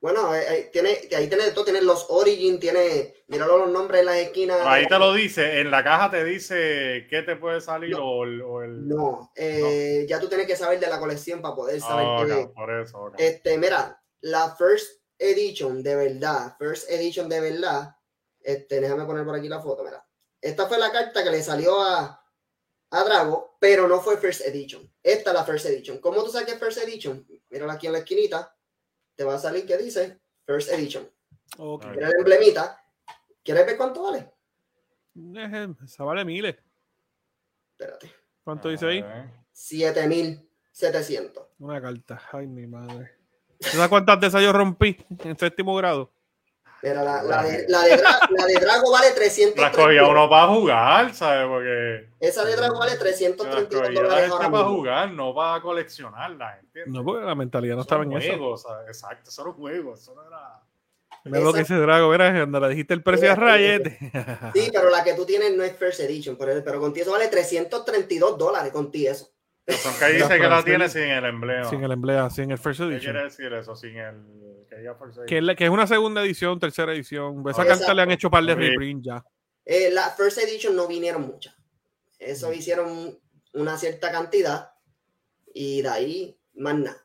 Bueno, eh, eh, tiene, ahí tiene todo, tiene los Origin, tiene, míralo los nombres en las esquinas. Ahí te lo dice, en la caja te dice qué te puede salir No. o el. o el- No, eh, ya tú tienes que saber de la colección para poder saber Ah, qué- por eso. Este, mira, la First Edition de verdad, First Edition de verdad, este, déjame poner por aquí la foto, mira. Esta fue la carta que le salió a, a Drago, pero no fue First Edition. Esta es la First Edition. ¿Cómo tú sabes que es First Edition? Mírala aquí en la esquinita, te va a salir que dice First Edition. Mira el emblemita. ¿Quieres ver cuánto vale? Esa vale miles. Espérate. ¿Cuánto dice ahí? Ok. 7700. Una carta. Ay, mi madre. ¿Sabes cuántas de esas yo rompí en séptimo grado? Mira, la, la de, la, de Dra- la de Drago vale Las 332. cogía uno para jugar, ¿sabes? Porque. Esa de Drago vale Las 332 cogía la dólares para jugar, no para coleccionarlas, ¿entiendes? No, porque la mentalidad no Eso estaba en eso. juego, ¿sabes? Exacto, eso era un juego, eso no era. Mira lo que dice Drago, mira, cuando le dijiste el precio a Mira, Rayete. Sí, pero la que tú tienes no es First Edition, pero, pero contigo eso vale 332 dólares contigo eso. Son que ahí La dice que la tiene sin el emblema. Sin el emblema, sin el First ¿Qué Edition. quiere decir eso? Sin el. Que es, la- que es una segunda edición, tercera edición. Esa Ah, carta exacto. le han hecho par de Sí. reprint ya. Eh, la First Edition no vinieron muchas. Eso Mm. hicieron una cierta cantidad y de ahí más nada.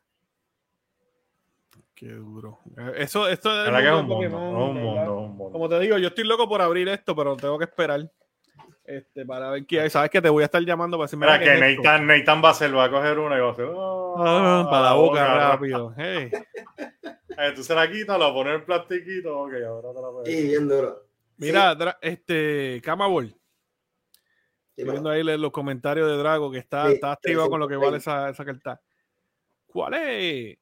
Qué duro. Eh, Eso, esto que un mundo un es un mundo. Como te digo, yo estoy loco por abrir esto, pero tengo que esperar. Este, para ver qué hay. Sabes que te voy a estar llamando para decirme Mira qué que es. Nathan, Nathan va a hacer, va a coger una y va a hacer. "Oh", Ah, para la boca rápido. Hey. Eh, tú se la quitas, la pones en plastiquito, ok, ahora te la puedes. Y bien duro. Mira, Dra- este, Camabol, Sí, estoy viendo ahí los comentarios de Drago que está, Sí, está activado con lo que 320. vale esa, esa carta. ¿Cuál es?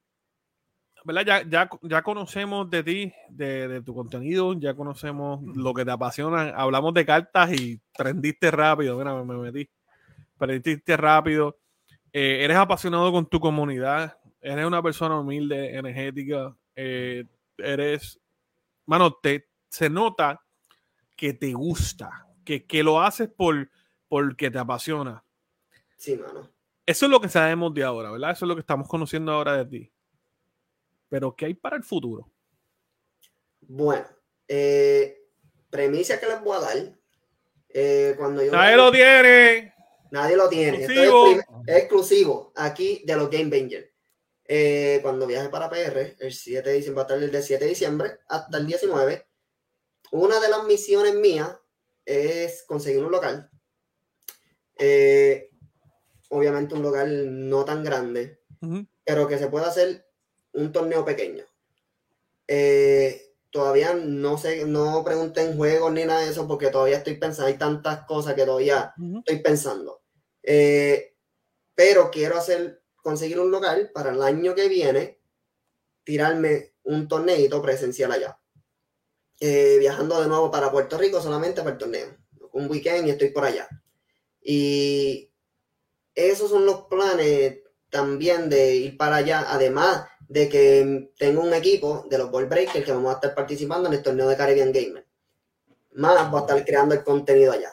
¿Verdad? Ya, ya, ya conocemos de ti, de, de tu contenido, ya conocemos lo que te apasiona. Hablamos de cartas y prendiste rápido. Mira, me metí. Prendiste rápido. Eh, eres apasionado con tu comunidad. Eres una persona humilde, energética. eh, eres. Mano, te, se nota que te gusta, que, que lo haces por porque te apasiona. Sí, mano. Eso es lo que sabemos de ahora, ¿verdad? Eso es lo que estamos conociendo ahora de ti. Pero, ¿qué hay para el futuro? Bueno, eh, premisa que les voy a dar. eh, cuando yo Nadie lo tiene. Nadie lo tiene. Exclusivo. es exclusivo aquí de los Game Banger. Eh, cuando viaje para PR, el 7 de diciembre, va a estar desde el 7 de diciembre hasta el 19. Una de las misiones mías es conseguir un local. Eh, obviamente un local no tan grande, pero que se pueda hacer un torneo pequeño. Eh, todavía no sé, no pregunten juegos ni nada de eso porque todavía estoy pensando, hay tantas cosas que todavía estoy pensando. Eh, pero quiero hacer, conseguir un local para el año que viene, tirarme un torneito presencial allá. Eh, viajando de nuevo para Puerto Rico solamente para el torneo. Un weekend y estoy por allá. Y esos son los planes también de ir para allá, además de que tengo un equipo de los Ball Breakers que vamos a estar participando en el torneo de Caribbean Gamer. Más voy a estar creando el contenido allá.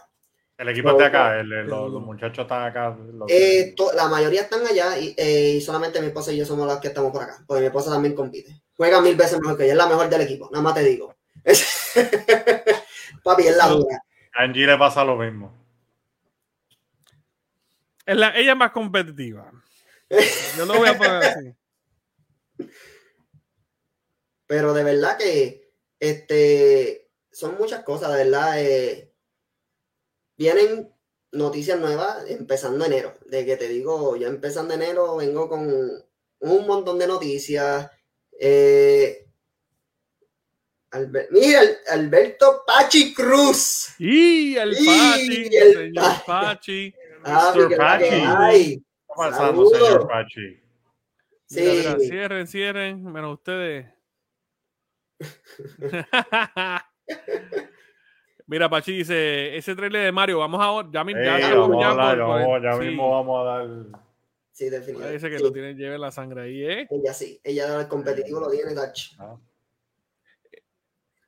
El equipo es de acá, el- el- los, los muchachos están acá. los- Eh, to- la mayoría están allá y, eh, y solamente mi esposa y yo somos los que estamos por acá, porque mi esposa también compite. Juega mil veces mejor que ella, es la mejor del equipo, nada más te digo. [laughs] Papi, es la dura. a Angie le pasa lo mismo. Es la- ella es más competitiva. [laughs] Yo lo voy a poner así. Pero de verdad que este, son muchas cosas, de verdad. eh, vienen noticias nuevas empezando enero. De que te digo, ya empezando enero vengo con un montón de noticias. Eh, mira, Al- Alberto Pachi Cruz. Y el Y Pachi, el señor Pa- Pachi. Ah, Mr. Pachi. hay. ¿Qué está pasando, Saludos. señor Pachi? Mira, mira, Sí. cierren, cierren, menos ustedes. [laughs] Mira, Pachi dice, ese trailer de Mario, vamos a ya, mismo vamos a dar. Sí, definitivamente. Parece que Sí, lo tienen, lleve la sangre ahí, ¿eh? Ella sí, ella el competitivo lo tiene, Dach. ¿no?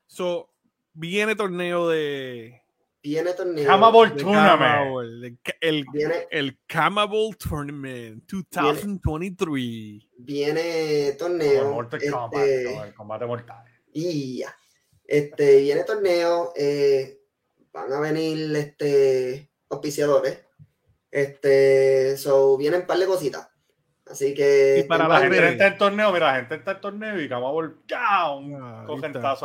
So, viene torneo de... Viene torneo. Camabol de Tournament. El, Viene, el Camabol Tournament 2023. viene Como torneo. el Mortal Kombat, este, como el combate mortal. y ya. Este, viene torneo. eh, van a venir este, auspiciadores. Este, so, vienen un par de cositas. Así que. Y para La gente está en torneo, mira, la gente está en torneo y Camabol, ¡ya! Un Ah,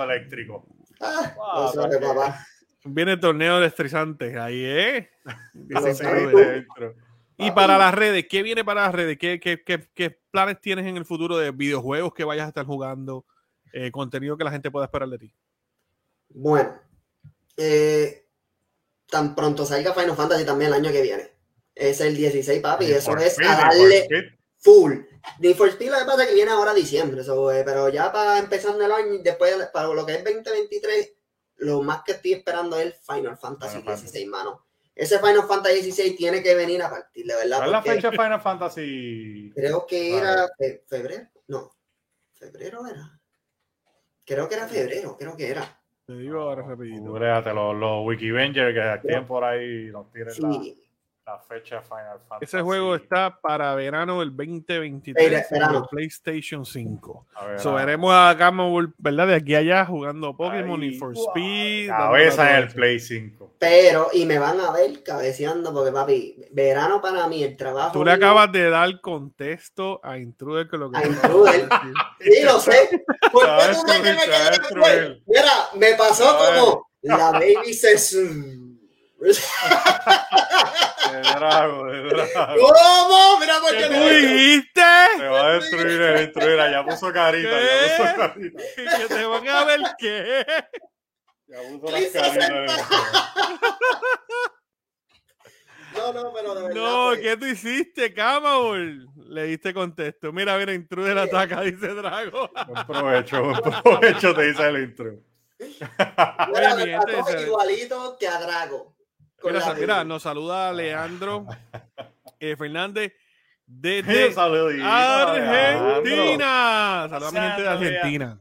eléctrico. Ah, Ah, lo sabe, papá. Viene el torneo de estresantes ahí, ¿eh? [laughs] Y para las redes, ¿qué viene para las redes? ¿Qué, qué, qué, qué planes tienes en el futuro de videojuegos que vayas a estar jugando? Eh, contenido que la gente pueda esperar de ti. Bueno, eh, tan pronto salga Final Fantasy también el año que viene. Es el 16, papi. Eso es a darle full. Need for Speed lo que pasa es que viene ahora diciembre, so, eh, pero ya para empezando el año, después para lo que es 2023, lo más que estoy esperando es el Final Fantasy Final Fantasy. 16, mano. Ese Final Fantasy 16 tiene que venir a partir, de verdad. ¿Cuál es la fecha de Final Fantasy? Creo que Vale. era fe- febrero, no, febrero era. Creo que era febrero, creo que era. Te digo ahora rapidito. Cúbrete, los, los Wikivengers que estén por ahí nos tiren Sí, la fecha de Final Fantasy. Ese juego está para verano del 2023 Verano. en el PlayStation 5. A ver, So, a- veremos a ¿verdad? De aquí a allá jugando Pokémon y for guau, Speed. Cabeza en el. Play 5. Pero, y me van a ver cabeceando, porque papi, verano para mí, el trabajo. Tú le mío- acabas de dar contexto a Intruder con lo que A Intruder. Sí, lo sé. ¿Por qué tú crees que me. Mira, me pasó como la baby se. De Drago, de Drago. ¿Cómo? Mira, por ¿Qué tú dijiste? Te va a destruir el Intruder. Ya puso carita, ya ¿Qué? puso carita. Que te van a ver qué. Ya puso las caritas. No, no, pero de verdad. No, pues, ¿qué tú hiciste, Camabol? Le diste contexto. Mira, mira, Intruder ataca, dice Drago. Buen provecho, buen provecho, te dice el intro. mira, Oye, mi gente, [laughs] igualito que a Drago. Con Mira, nos saluda Leandro [laughs] eh, Fernández desde [laughs] saludito, Argentina. Saluda a mi gente de Argentina.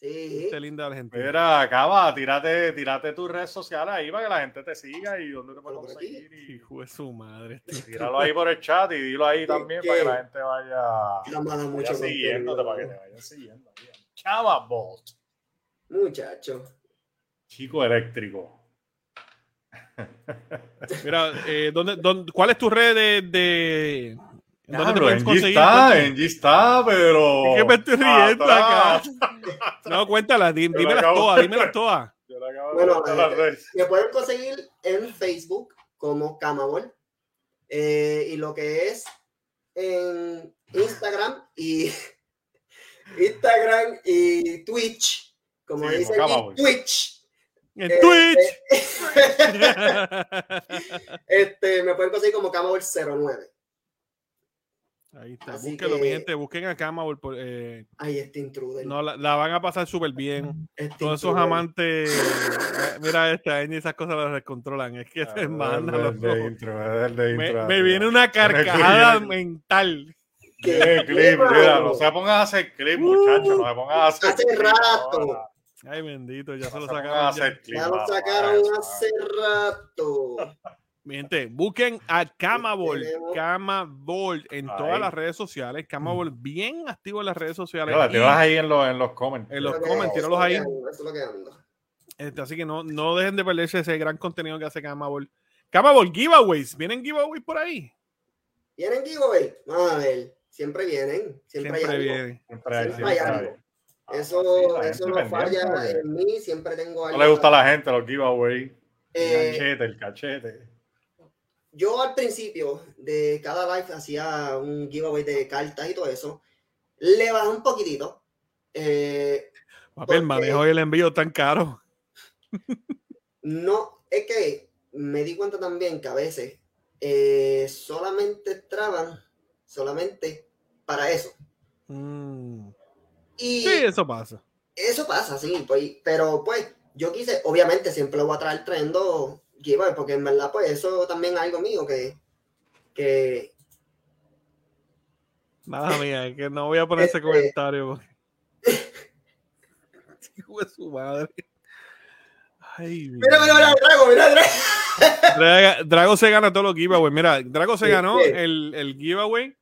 Sí. Gente linda de Argentina. Mira, acaba, tírate, tírate tus redes sociales ahí para que la gente te siga y dónde te puede Por aquí. conseguir. Y Hijo de su madre. tíralo ahí por el chat y dilo ahí también para que la gente vaya, da mucho vaya siguiéndote, para que te vayan siguiendo. Chava Bolt, Muchacho. chico eléctrico. Mira, eh, ¿dónde, dónde- cuál es tu red de. de ¿Dónde te Diablo, pueden en G conseguir? está, en G está, pero. Es que me estoy riendo Atrás. No, cuéntala, dímelas todas, dímelas todas. Yo le acabo de Bueno, contar las eh, redes. Me pueden conseguir en Facebook como Camabol. eh, y lo que es en Instagram y [laughs] Instagram y Twitch como Sí, dice como aquí, Camaboy. Twitch. En Twitch. [laughs] este, me pueden conseguir como Camabol 09. Ahí está. Así Búsquenlo, mi que- gente. Busquen a Camabol. por- eh, Ay, este intruder. no, la, la van a pasar súper bien. este Todos esos intruder. amantes. eh, Mira, esta Angie, esas cosas las descontrolan. Es que se manda, El loco. de intro, el de Me, intro, me viene una carcajada mental. ¿Qué? No se pongan a hacer clip, muchachos, no se pongan a hacer Hace clip rato. ahora. Ay, bendito, ya se lo sacaron. ya. lo sacaron hace rato. Mi gente, busquen a Camabol, Camabol en Ahí. todas las redes sociales. Camabol bien activo en las redes sociales. Y, te vas ahí en los, en los comments. En los comments, eso es tíralos lo que ahí. ando, Eso es lo que ando. este, así que no, no dejen de perderse ese gran contenido que hace Camabol. Camabol, giveaways. ¿Vienen giveaways por ahí? ¿Vienen giveaway? Vamos a ver. Siempre vienen. Siempre, Siempre hay algo. vienen. Siempre hay, Siempre hay algo. Hay. Eso, Sí, eso no falla porque en mí. Siempre tengo algo. No le gusta a la gente los giveaways. Eh, el cachete, el cachete. Yo al principio de cada live hacía un giveaway de cartas y todo eso. Le bajé un poquitito. Eh, Papi, el manejo y el envío tan caro. no, es que me di cuenta también que a veces eh, solamente traban solamente para eso. Mm. Y Sí, eso pasa. eso pasa, sí, pues, pero pues yo quise, obviamente siempre lo voy a traer trayendo giveaway, porque en verdad pues eso también es algo mío que, que Nada mía, es que no voy a poner ese Este- comentario. [laughs] Hijo de su madre. Ay, mi Mira, mira, mira, Drago, mira, Drago. Drago se gana todos los giveaways. Mira, Drago se Sí, ganó el, el giveaway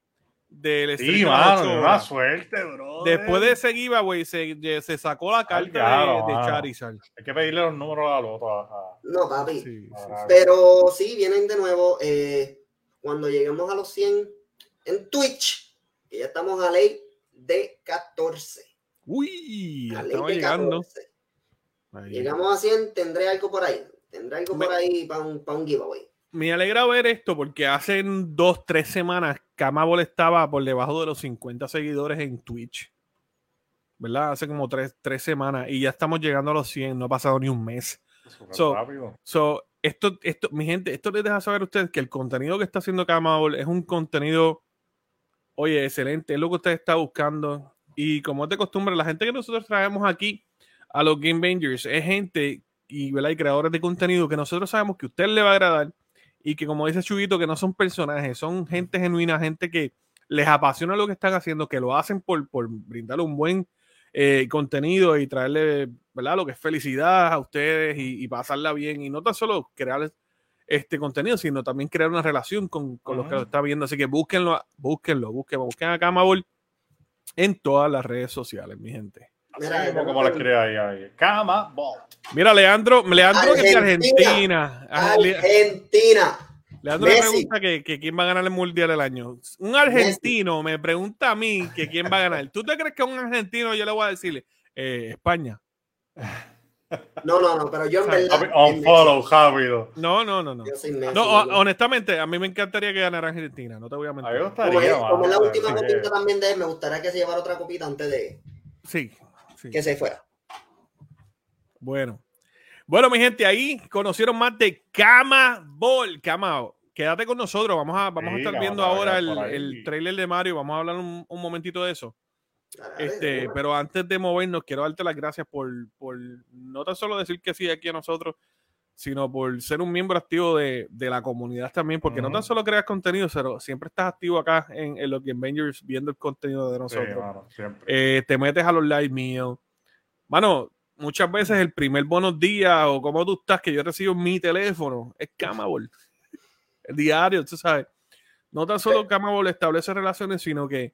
del Sí, mano, una suerte, bro. Después de ese giveaway se, se sacó la carta claro, de, de. Charizard. Hay que pedirle los números a los No, papi. Sí, Pero sí, vienen de nuevo eh, cuando lleguemos a los 100 en Twitch, que ya estamos a ley de 14. Uy, A ley estamos de llegando. 14. Ahí. Llegamos a 100, tendré algo por ahí. Tendré algo por ahí para un, para un giveaway. Me alegra ver esto porque hace dos, tres semanas Camabol estaba por debajo de los 50 seguidores en Twitch. ¿Verdad? Hace como tres, tres semanas y ya estamos llegando a los 100, no ha pasado ni un mes. So-. So, esto, esto, mi gente, esto les deja saber a ustedes que el contenido que está haciendo Camabol es un contenido, oye, excelente, es lo que usted está buscando. Y como es de costumbre, la gente que nosotros traemos aquí a los Game Bangers es gente y, ¿verdad? y creadores de contenido que nosotros sabemos que a usted le va a agradar y que, como dice Chubito, que no son personajes, son gente genuina, gente que les apasiona lo que están haciendo, que lo hacen por, por brindarle un buen eh, contenido y traerle, ¿verdad? Lo que es felicidad a ustedes y, y pasarla bien. Y no tan solo crear este contenido, sino también crear una relación con, con los que lo están viendo. Así que búsquenlo, búsquenlo, búsquenlo, busquen a Camabol en todas las redes sociales, mi gente. Mira, como la escribe ahí, ahí. Cama, ball. Mira, Leandro, Leandro que es de Argentina. Argentina. Ah. Leandro me Messi. pregunta que, que quién va a ganar el Mundial del año. Un argentino me pregunta a mí que quién va a ganar. ¿Tú te crees que a un argentino yo le voy a decirle eh, España? No, no, no, pero yo en verdad. On follow, rápido. No, no, no, no. Messi. Yo soy Messi, No, honestamente, a mí me encantaría que ganara Argentina, no te voy a A mí mentir. me Como gustaría, es, como es la última que- copita también de él, me gustaría que se llevara otra copita antes de Sí, sí. que se fuera. Bueno. Bueno, mi gente, ahí conocieron más de Cama Ball. Cama, quédate con nosotros. Vamos a, vamos a estar viendo ahora el, el trailer de Mario. Vamos a hablar un, un momentito de eso. Este, pero antes de movernos, quiero darte las gracias por, por no tan solo decir que sí aquí a nosotros, sino por ser un miembro activo de, de la comunidad también, porque no tan solo creas contenido, pero siempre estás activo acá en, en los Game Bangers viendo el contenido de Sí, nosotros. mano, siempre. Eh, te metes a los live míos. Mano, muchas veces el primer buenos días o cómo tú estás que yo recibo en mi teléfono es Camabol. [laughs] El diario, tú sabes. No tan solo Camabol establece relaciones, sino que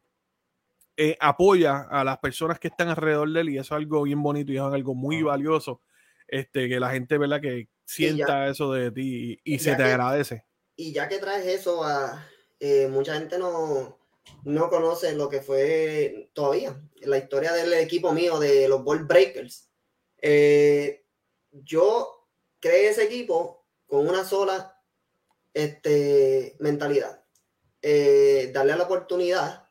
eh, apoya a las personas que están alrededor de él y eso es algo bien bonito y es algo muy valioso. Este, que la gente, ¿verdad? Que sienta eso de ti y, y se te que- agradece. Y ya que traes eso, a, eh, mucha gente no, no conoce lo que fue todavía la historia del equipo mío de los Ball Breakers. Eh, yo creé ese equipo con una sola este, mentalidad. Eh, darle la oportunidad,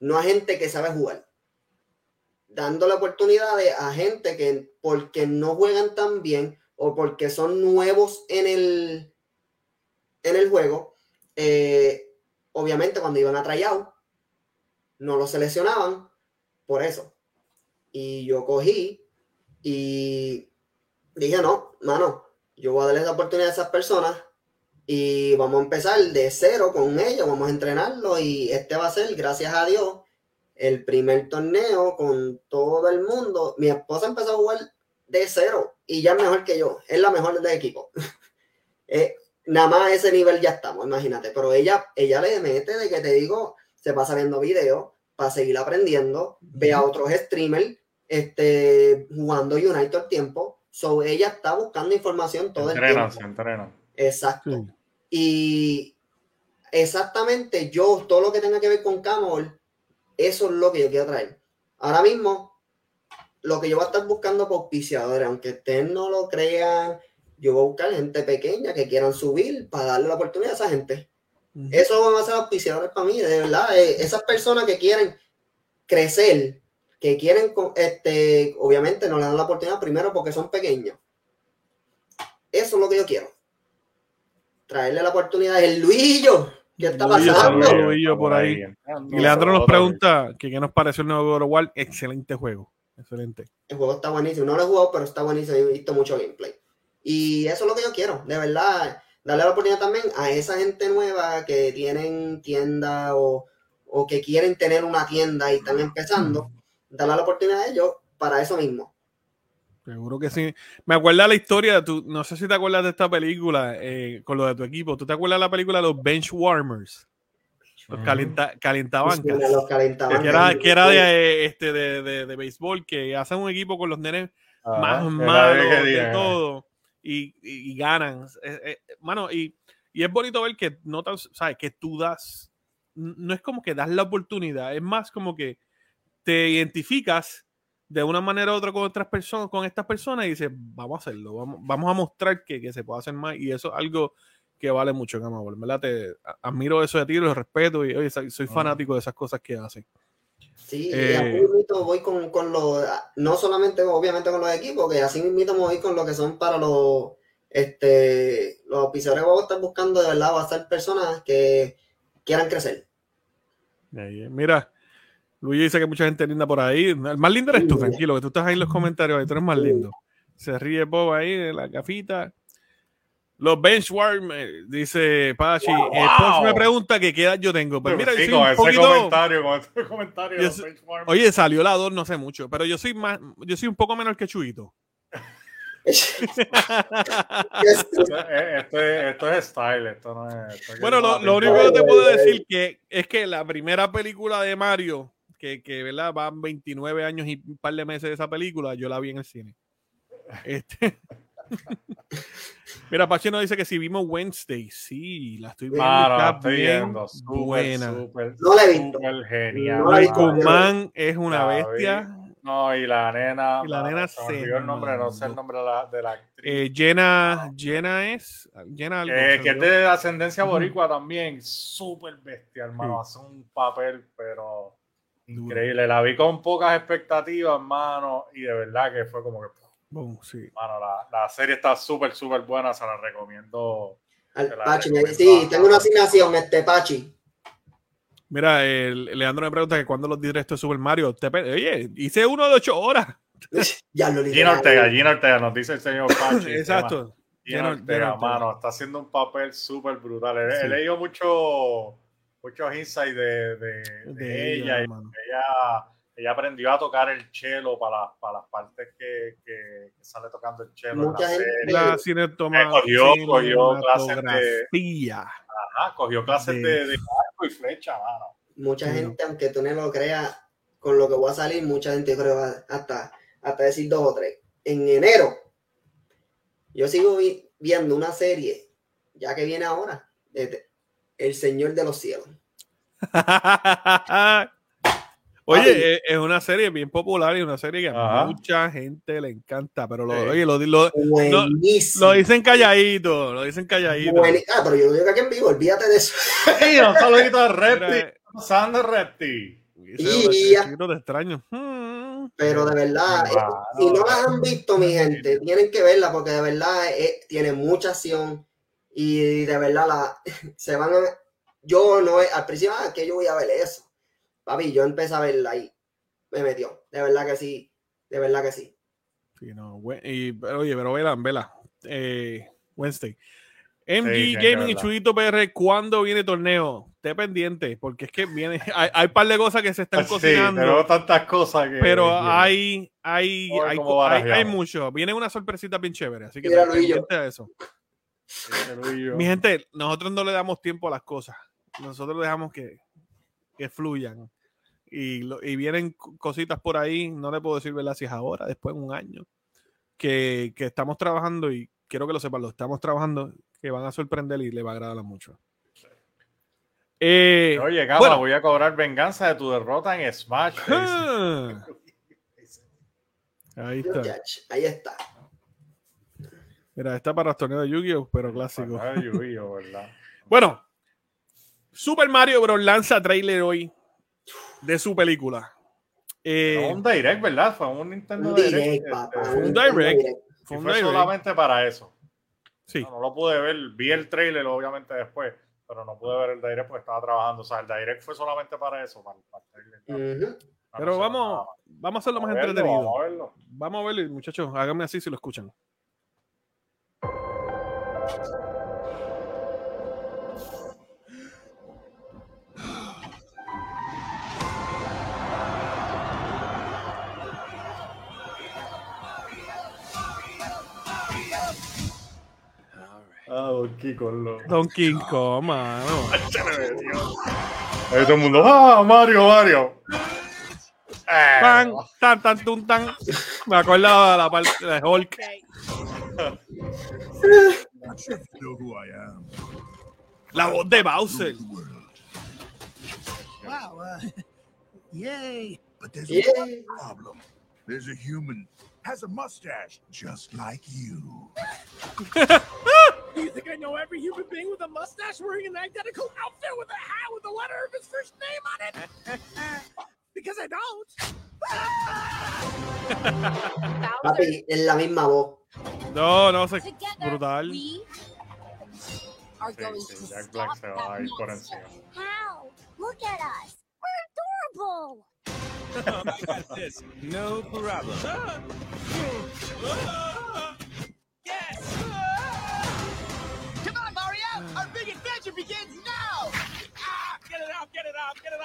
no a gente que sabe jugar. dándole oportunidades a gente que porque no juegan tan bien o porque son nuevos en el, en el juego, eh, obviamente cuando iban a tryout, no lo seleccionaban por eso. Y yo cogí y dije, no, mano, yo voy a darle la oportunidad a esas personas y vamos a empezar de cero con ellos, vamos a entrenarlo y este va a ser, gracias a Dios, el primer torneo con todo el mundo. Mi esposa empezó a jugar de cero y ya es mejor que yo, es la mejor del equipo. [laughs] eh, nada más a ese nivel ya estamos, imagínate, pero ella, ella le mete de que te digo, se pasa viendo videos para seguir aprendiendo, ve a otros streamers este, jugando United todo el tiempo, so ella está buscando información todo el tiempo. Se entrena. Exacto. Sí. Y exactamente yo, todo lo que tenga que ver con Camol, eso es lo que yo quiero traer. Ahora mismo, lo que yo voy a estar buscando por auspiciadores, aunque ustedes no lo crean, yo voy a buscar gente pequeña que quieran subir para darle la oportunidad a esa gente. Uh -huh. Eso van a ser auspiciadores para mí, de verdad. Eh, esas personas que quieren crecer, que quieren, este, obviamente no le dan la oportunidad primero porque son pequeños. Eso es lo que yo quiero. Traerle la oportunidad. El Luillo, ¿qué está Luillo, pasando? Luillo por ahí. Y Leandro nos pregunta que qué nos pareció el nuevo God of War. Excelente juego. Excelente. El juego está buenísimo. No lo he jugado, pero está buenísimo. He visto mucho gameplay. Y eso es lo que yo quiero, de verdad. Darle la oportunidad también a esa gente nueva que tienen tienda o, o que quieren tener una tienda y están empezando. Darle la oportunidad a ellos para eso mismo. Seguro que sí. Me acuerda la historia, tú, no sé si te acuerdas de esta película eh, con lo de tu equipo. ¿Tú te acuerdas de la película Los Bench Warmers? Los calienta, calentabancas. Sí, los calentabancas. Que era, que era de, este, de, de, de, béisbol, que hacen un equipo con los nenes ah, más malos de todo y, y, y ganan. Eh, eh, mano, y, y, es bonito ver que no tan, sabes, que tú das, no es como que das la oportunidad, es más como que te identificas de una manera u otra con otras personas, con estas personas y dices, vamos a hacerlo, vamos, vamos a mostrar que, que, se puede hacer más y eso es algo que vale mucho, Gamabol, ¿verdad? Te admiro eso de ti, lo respeto y oye, soy fanático de esas cosas que hacen. Sí, eh, y así mismo voy con, con los, no solamente obviamente con los equipos, que así mismo me voy con lo que son para los, este, los auspiciadores que voy a estar buscando de verdad, va a ser personas que quieran crecer. Mira, Luis dice que mucha gente linda por ahí. El más lindo eres tú, sí, tranquilo, que tú estás ahí en los comentarios, ahí tú eres más lindo. Se ríe Bob ahí de la gafita. Los benchmark, dice Pachi. Wow, eh, wow. me pregunta que qué edad yo tengo. Pues mira, sí, yo soy con un ese poquito... comentario, con ese comentario. Yo soy... Oye, salió la 2, no sé mucho, pero yo soy más, yo soy un poco menor que Chuito. esto, esto, es style, esto no es. Esto bueno, lo, lo, único que te puedo decir que es que la primera película de Mario, que, que ¿verdad? van 29 años y un par de meses de esa película, yo la vi en el cine. Este. [laughs] Mira, Pachino dice que si vimos Wednesday, sí, la estoy viendo. Claro, la estoy viendo. Super, buena. Super, no la he visto. Super genial. No es una bestia. No, y la nena. Y la nena se. el nombre, no sé el nombre de la, de la actriz. Eh, Jenna, Jenna es. Jenna algo, eh, que es de ascendencia boricua uh -huh. también. Súper bestia, hermano. Sí. Hace un papel, pero. Increíble. La vi con pocas expectativas, hermano. Y de verdad que fue como que. Boom, sí. Bueno, la, la, serie está súper, súper buena, se la recomiendo. Al Pachi, sí, tengo una asignación, este Pachi. Mira, el, Leandro me pregunta que cuando los directos de Super Mario, te, oye, hice uno de ocho horas. [laughs] ya lo Gino Ortega, Gino Ortega, nos dice el señor [laughs] Pachi. Exacto. Gino Ortega, mano, está haciendo un papel súper brutal. He, sí. he, leído mucho, muchos insights de, de, de, de ella, ella, ella ella aprendió a tocar el cello para, para las partes que, que, que, sale tocando el cello. Mucha en la gente serie. La toma, cogió, cogió clases de. Ajá, cogió clases de, de, de arco y flecha, mano. Mucha sí. gente, aunque tú no lo creas, con lo que voy a salir, mucha gente creo hasta, hasta decir dos o tres. En enero, yo sigo vi, viendo una serie, ya que viene ahora, El Señor de los Cielos. [laughs] Oye, es, es una serie bien popular y una serie que a mucha gente le encanta, pero lo, sí. oye, lo, lo, lo, lo, dicen calladito, lo dicen calladito. Buen, ah, pero yo digo que aquí en vivo, olvídate de eso. Sí, [laughs] un saludito a Repti, pasando Repti. Y ya. te extraño. Hmm. Pero de verdad, eh, si no la han visto, mi gente, tienen que verla porque de verdad eh, tiene mucha acción y de verdad la, [laughs] se van a... Yo no, al principio, ah, que yo voy a ver eso. Papi, yo empecé a verla y me metió. De verdad que sí, de verdad que sí. Sí, no, y, pero, oye, pero vela, vela. Eh, Wednesday. MG Sí, Gaming y verla. Chuyito PR, ¿cuándo viene torneo? Esté pendiente, porque es que viene, hay, hay un par de cosas que se están [laughs] Sí, cocinando, tenemos tantas cosas que. pero hay, hay, Oye, hay, hay, mucho. Viene una sorpresita bien chévere, así que pendiente a eso. Luillo. Mi gente, nosotros no le damos tiempo a las cosas. Nosotros dejamos que, que fluyan. Y, lo- y vienen co- cositas por ahí, no le puedo decir verdad si es ahora, después en un año, que, que estamos trabajando y quiero que lo sepan, lo estamos trabajando, que van a sorprender y le va a agradar mucho. Eh, Oye, Gama, bueno. voy a cobrar venganza de tu derrota en Smash. ah, ahí está. Ahí está. Mira, está para los torneos de Yu-Gi-Oh, pero clásico. Ay, Yu-Gi-Oh, ¿verdad? [laughs] Bueno, Super Mario Bros. lanza trailer hoy de su película. Eh, Fue un direct, ¿verdad? Fue un Nintendo Un Direct. direct, este, papá. fue un direct. Fue un direct. solamente para eso. Sí. No, no lo pude ver, vi el trailer obviamente después, pero no pude ver el direct porque estaba trabajando. O sea, el direct fue solamente para eso, para, para el trailer. Para Pero no vamos, nada vamos a hacerlo más Vamos a verlo, entretenido. Vamos a verlo. Vamos a verlo, muchachos. Háganme así si lo escuchan. Donkey Kong, lo- Donkey Kong, mano. Ahí todo el mundo, ¡ah, Mario, Mario! Eh, Pan, tan, tan, tun, tan. Me acuerdo de la parte de Hulk. La voz de Bowser. Wow, uh, yay. But there's Yeah. one problem. There's a human has a mustache just like you. [laughs] Do you think I know every human being with a mustache wearing an identical outfit with a hat with the letter of his first name on it? [laughs] because I don't. Papi, es la misma voz. No, no sé. Together, Brutal. we are Sí, going sí, to Jack Black stop se va that a ir por monster. encima. How? Look at us. We're adorable. This. No problem. Yes! Come on, Mario! Our big adventure begins now! Ah, get it off, get it off, get it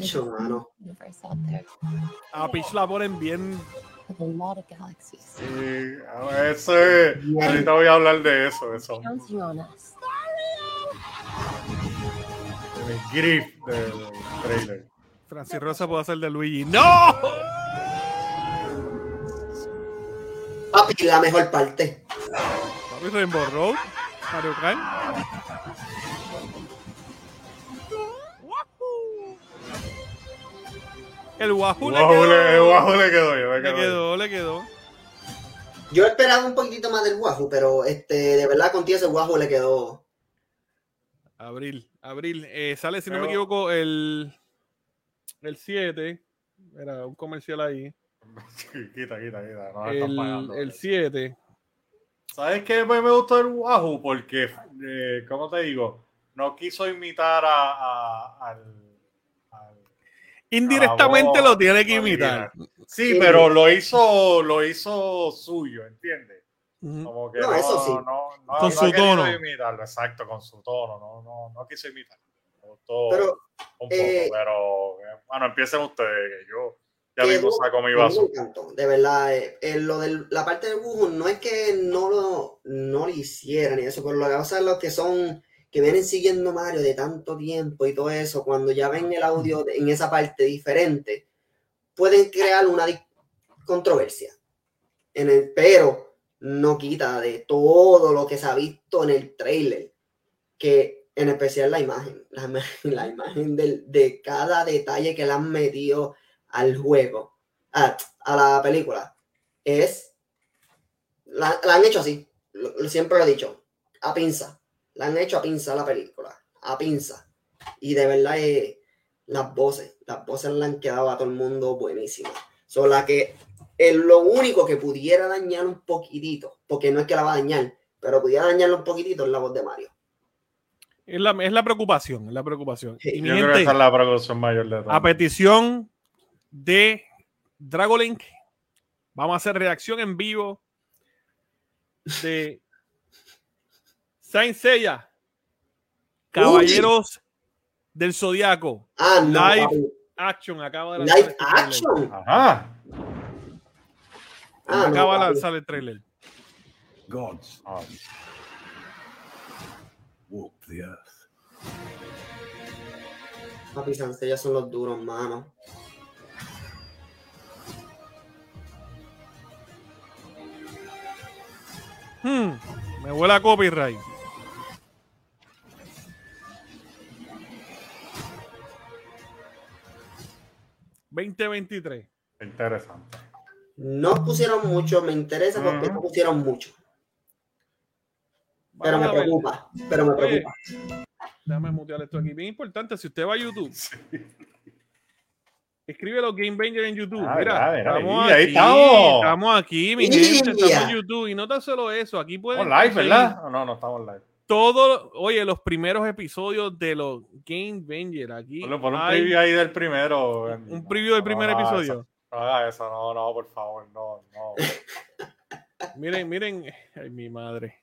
off!Cho, mano. universe out there A Peach la ponen bien. a lot of galaxies Sí, a ese, ahorita voy a hablar de eso, eso. Counting on us. El grif del trailer. Francis Rosa puede hacer de Luigi. ¡No! Papi, la mejor parte. Papi Rainbow Road. Mario Kart. El Wahoo le quedó. guau, le quedó, Le quedó, le quedó. Yo esperaba un poquito más del Wahoo, pero este, de verdad contigo ese Wahoo le quedó. Abril, abril. Eh, sale, si no me equivoco, el, el 7. Era un comercial ahí. [laughs] Quita, quita, quita. No El, pagando. el 7. ¿Sabes qué me, me gustó el Wahoo? Porque, eh, ¿cómo te digo? No quiso imitar a, a- al, al- Indirectamente lo tiene que imitar. Sí, Sí. pero lo hizo, lo hizo suyo, ¿entiendes? Como que No, no, eso sí. no, no, Con no su tono. imitarlo, exacto, con su tono, no, no, no quiso imitar. Me gustó Pero un poco, eh, pero bueno, empiecen ustedes, que yo ya mismo saco mi vaso. encantó, de verdad. eh, eh, lo del, la parte del Wahoo no es que no lo, no lo hicieran y eso, pero lo que pasa es los que son, que vienen siguiendo Mario de tanto tiempo y todo eso, cuando ya ven el audio de- en esa parte diferente, pueden crear una controversia. En el, pero no quita de todo lo que se ha visto en el trailer, que en especial la imagen, la, [laughs] la imagen del- de cada detalle que le han metido al juego, a, a la película, es, la, han hecho así, siempre lo he dicho, a pinza, la han hecho a pinza la película, a pinza. Y de verdad, eh, las voces, las voces le han quedado a todo el mundo buenísimas. Son las que, es lo único que pudiera dañar un poquitito, porque no es que la va a dañar, pero pudiera dañarlo un poquitito es la voz de Mario. Es la, es la preocupación, es la preocupación. Sí, Y mi Yo creo que gente, esa es la preocupación mayor de todo. a petición de Dragolink, vamos a hacer reacción en vivo de Saint Seiya, Caballeros del Zodiaco, Ah, no. Live papi. Action, acaba de Live este action. Ajá. Ah, acaba de lanzar el trailer. Gods Ah, walk the earth. Papi Sansella son los duros, mano. Hmm, me huele a copyright. ¿2023? Interesante. No pusieron mucho, me interesa porque no pusieron mucho. Pero Vamos me preocupa, pero me Oye, preocupa. Déjame mutear esto aquí. Bien importante, si usted va a YouTube, escribe los Game Banger en YouTube. Ah, mira, estamos ahí, ahí aquí, estamos. estamos aquí, mi India. gente, estamos en YouTube. Y no tan solo eso, aquí pueden Estamos live, conseguir ¿verdad? No, no, estamos live. todo, oye, los primeros episodios de los Game Banger aquí. Ponle- pon un preview ahí del primero. un preview del primer episodio. No haga eso, no, no, por favor, no, no. Miren, miren, ay, mi madre.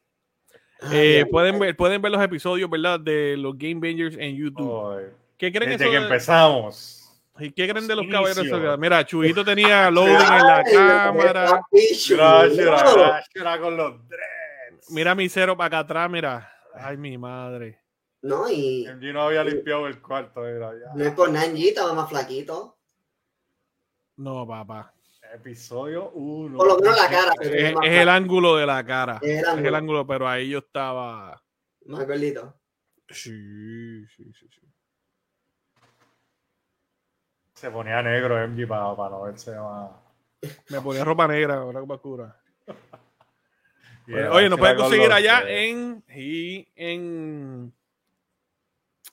Ay, Eh, pueden, ver, pueden ver los episodios, ¿verdad? De los Game Bangers en YouTube. ¿Qué creen Desde eso que de- empezamos. ¿Y qué creen de los Inicio. caballeros? Mira, Chuyito tenía [laughs] loading en la cámara. gracias con los dreads. Mira mi cero para acá atrás, mira. Ay, mi madre. No, y MG no había limpiado el cuarto, mira, ya. no es por Nanji, estaba más flaquito. No, papá. Episodio 1. Por lo menos la cara. Es, el ángulo de la cara. Es el Es el ángulo. pero ahí yo estaba. Más gordito. Sí, sí, sí. sí. Se ponía negro MG para, para no verse más. Me ponía ropa negra, ropa oscura. [laughs] Y Oye, nos con conseguir allá en, y en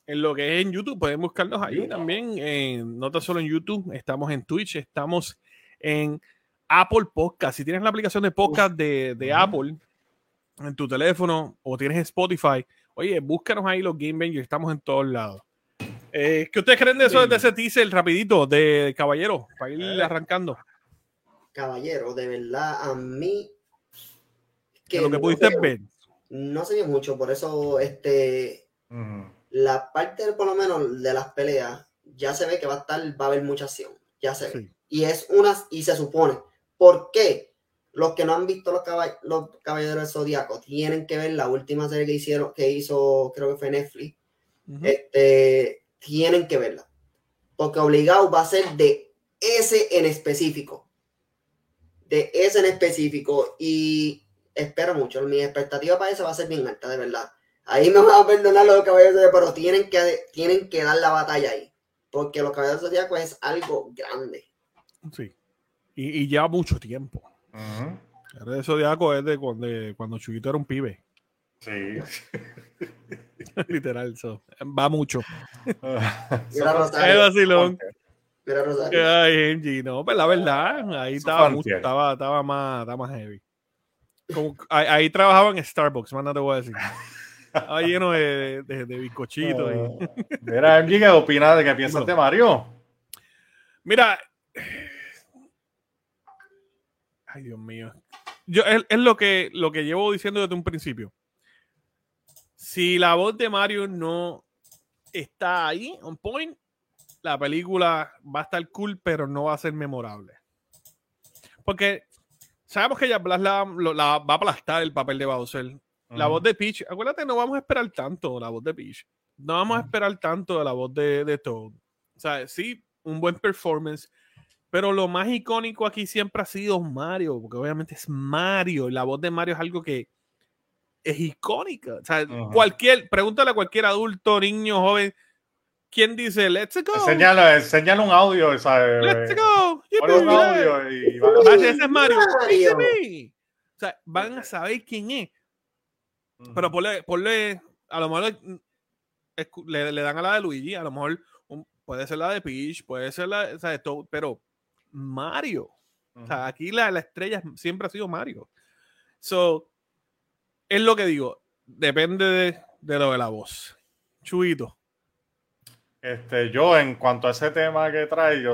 en lo que es en YouTube. Pueden buscarnos ahí también. en- no tan solo en YouTube, estamos en Twitch, estamos en Apple Podcast. Si tienes la aplicación de podcast de. Apple en tu teléfono o tienes Spotify, oye, búscanos ahí los Game Bangers. Estamos en todos lados. Eh, ¿Qué ustedes creen de eso, de ese teaser rapidito de Caballero? Para ir Eh. arrancando. Caballero, de verdad, a mí. De lo que no pudiste ver. No se vio mucho, por eso este. La parte por lo menos de las peleas ya se ve que va a estar, va a haber mucha acción, ya se ve. Sí. Y es una, y se supone. ¿Por qué? Los que no han visto los, caball- los Caballeros del Zodíaco tienen que ver la última serie que hicieron, que hizo, creo que fue Netflix. Este, tienen que verla. Porque obligado va a ser de ese en específico. De ese en específico. Y espero mucho. Mi expectativa para eso va a ser bien alta, de verdad. Ahí me van a perdonar los caballeros de pero tienen que, tienen que dar la batalla ahí. Porque los caballeros zodiacos es algo grande. Sí. Y, y lleva mucho tiempo. Ujú. El de Zodiaco es de cuando, de cuando Chuyito era un pibe. Sí. [laughs] Literal, so, va mucho. Mira, Rosario. vacilón. Mira, Rosario. Ay, MG, no, pues la verdad, ahí estaba, mucho, estaba, estaba más, estaba más heavy. Como- ahí, ahí trabajaba en Starbucks, más no te voy a decir. [laughs] Estaba lleno de, de, de bizcochitos. y- Ah, Mira, MG, ¿qué opinas de qué piensas de Mario? Mira. Ay, Dios mío. Yo, es, es lo, que, lo que llevo diciendo desde un principio. Si la voz de Mario no está ahí, on point, la película va a estar cool, pero no va a ser memorable. Porque sabemos que ya Blas la, la va a aplastar el papel de Bowser. La voz de Peach, acuérdate, no vamos a esperar tanto la voz de Peach. No vamos a esperar tanto de la voz de, de Toad. O sea, sí, un buen performance. Pero lo más icónico aquí siempre ha sido Mario, porque obviamente es Mario. y La voz de Mario es algo que es icónica. O sea, cualquier, pregúntale a cualquier adulto, niño, joven, ¿quién dice Let's go? Enséñale, enséñale un audio, ¿sabes? Let's go. Ponle un audio y van a- ese es Mario. Mario. Yippee. O sea, van a saber quién es. Pero ponle, ponle, a lo mejor escu- le, le dan a la de Luigi, a lo mejor un- puede ser la de Peach, puede ser la o sea, de Toad, pero Mario. O sea, aquí la, la estrella siempre ha sido Mario. So, es lo que digo, depende de, de lo de la voz. Chuito. Este, yo, en cuanto a ese tema que trae, yo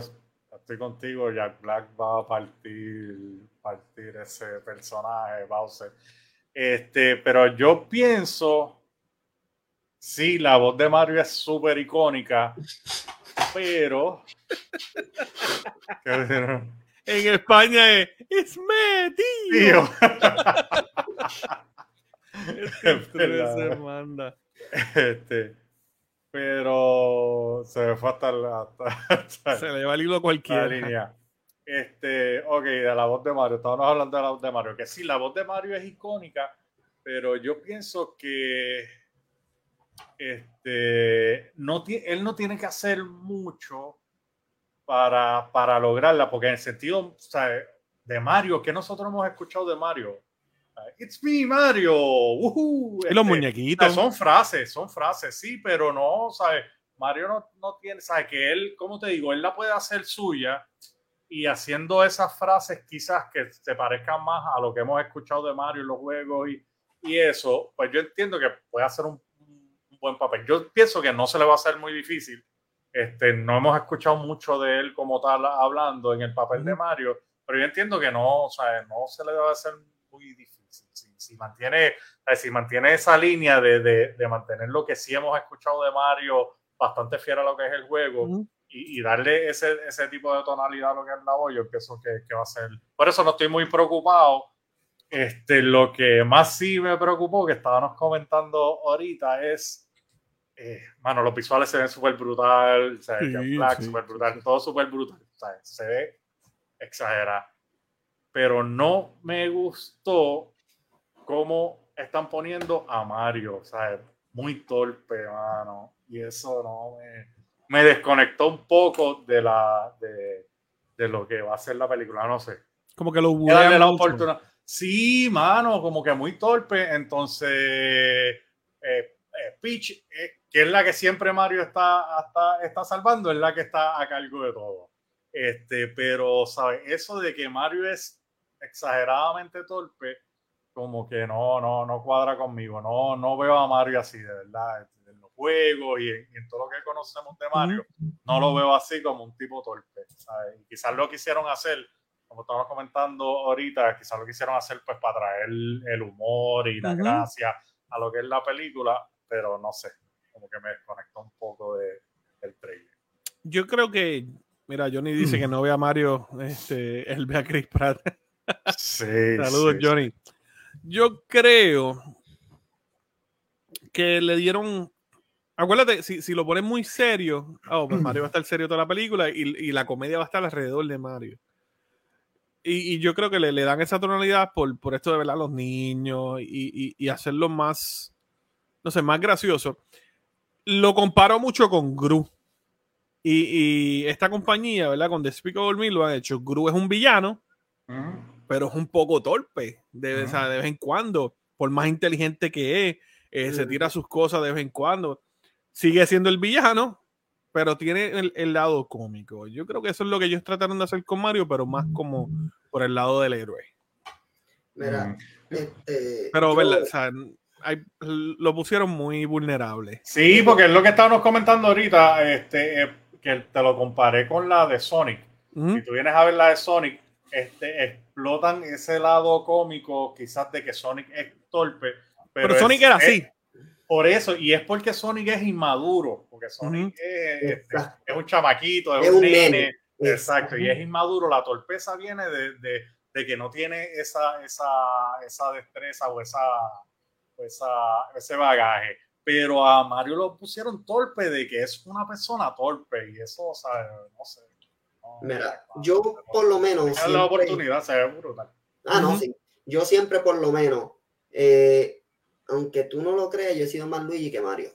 estoy contigo. Jack Black va a partir, partir ese personaje, Bowser. Este, pero yo pienso, sí, la voz de Mario es súper icónica, pero. [laughs] En España es It's me, tío. Tío. [laughs] Este [laughs] manda. Este, pero se me fue hasta la, hasta- Se le va el hilo a la cualquiera. línea. Este, ok, de la voz de Mario, estábamos hablando de la voz de Mario, que sí, la voz de Mario es icónica, pero yo pienso que este, no él no tiene que hacer mucho para, para lograrla, porque en el sentido sea, de Mario, que nosotros hemos escuchado de Mario, It's me, Mario. woohoo, Y los este, muñequitos. son frases, son frases, sí, pero no, ¿sabes? Mario no, no tiene, ¿sabes? Que él, como te digo, él la puede hacer suya y haciendo esas frases quizás que se parezcan más a lo que hemos escuchado de Mario en los juegos y, y eso, pues yo entiendo que puede hacer un, un buen papel. Yo pienso que no se le va a hacer muy difícil. Este, no hemos escuchado mucho de él como tal hablando en el papel de Mario, pero yo entiendo que no, o sea, no se le debe hacer muy difícil. Si, si mantiene, si mantiene esa línea de, de, de mantener lo que sí hemos escuchado de Mario bastante fiel a lo que es el juego Ujú. Y, y darle ese, ese tipo de tonalidad a lo que es la voz, yo pienso que, que va a ser. Por eso no estoy muy preocupado. Este, lo que más sí me preocupó, que estábamos comentando ahorita, es. Eh, mano, los visuales se ven súper brutal, o sea, Sí, Black súper sí, brutal, sí. todo súper brutal, o sea, se ve exagerado. Pero no me gustó cómo están poniendo a Mario, o sea, muy torpe, mano, y eso no me, me desconectó un poco de la de, de lo que va a ser la película, no sé. Como que lo bulean la oportunidad. Sí, mano, como que muy torpe. Entonces, eh, eh, Peach, eh, que es la que siempre Mario está, está, está salvando, es la que está a cargo de todo. Este, pero, ¿sabes? Eso de que Mario es exageradamente torpe, como que no, no, no cuadra conmigo. No, no veo a Mario así, de verdad. Juegos y en, y en todo lo que conocemos de Mario, no lo veo así como un tipo torpe. quizás lo quisieron hacer como estamos comentando ahorita, quizás lo quisieron hacer pues para traer el, humor y la gracia a lo que es la película, pero no sé, como que me desconectó un poco de, del trailer. Yo creo que, mira, Johnny dice Mm. que no ve a Mario, este, él ve a Chris Pratt. [laughs] [laughs] Sí, Saludos, sí, Johnny. Yo creo que le dieron. Acuérdate, si, si lo pones muy serio, oh, pues Mario va a estar serio toda la película y, y la comedia va a estar alrededor de Mario. Y, y yo creo que le, le dan esa tonalidad por, por esto de ver a los niños y, hacerlo más, no sé, más gracioso. Lo comparo mucho con Gru. Y, esta compañía, ¿verdad? Con Despicable Me lo han hecho. Gru es un villano, Ujú. pero es un poco torpe de, o sea, de vez en cuando, por más inteligente que es, eh, se tira sus cosas de vez en cuando. Sigue siendo el villano, pero tiene el, el lado cómico. Yo creo que eso es lo que ellos trataron de hacer con Mario, pero más como por el lado del héroe. Mira, este. Pero, yo- ¿verdad? O sea, hay- lo pusieron muy vulnerable. Sí, porque es lo que estábamos comentando ahorita, este, eh, que te lo comparé con la de Sonic. Si tú vienes a ver la de Sonic, este, explotan ese lado cómico, quizás de que Sonic es torpe. Pero, Pero es- Sonic era es- así. Por eso, y es porque Sonic es inmaduro, porque Sonic Ujú. es, este, Exacto. es un chamaquito, es, Es un un nene. nene. Exacto, y es inmaduro. La torpeza viene de, de- de que no tiene esa, esa, esa destreza o esa, esa- ese bagaje. Pero a Mario lo pusieron torpe de que es una persona torpe, y eso, o sea, no sé. no- Mira, no- yo por lo menos. Dejar la siempre- oportunidad, se ve brutal. Ah, no, sí. Yo siempre, por lo menos, eh, aunque tú no lo creas, yo he sido más Luigi que Mario.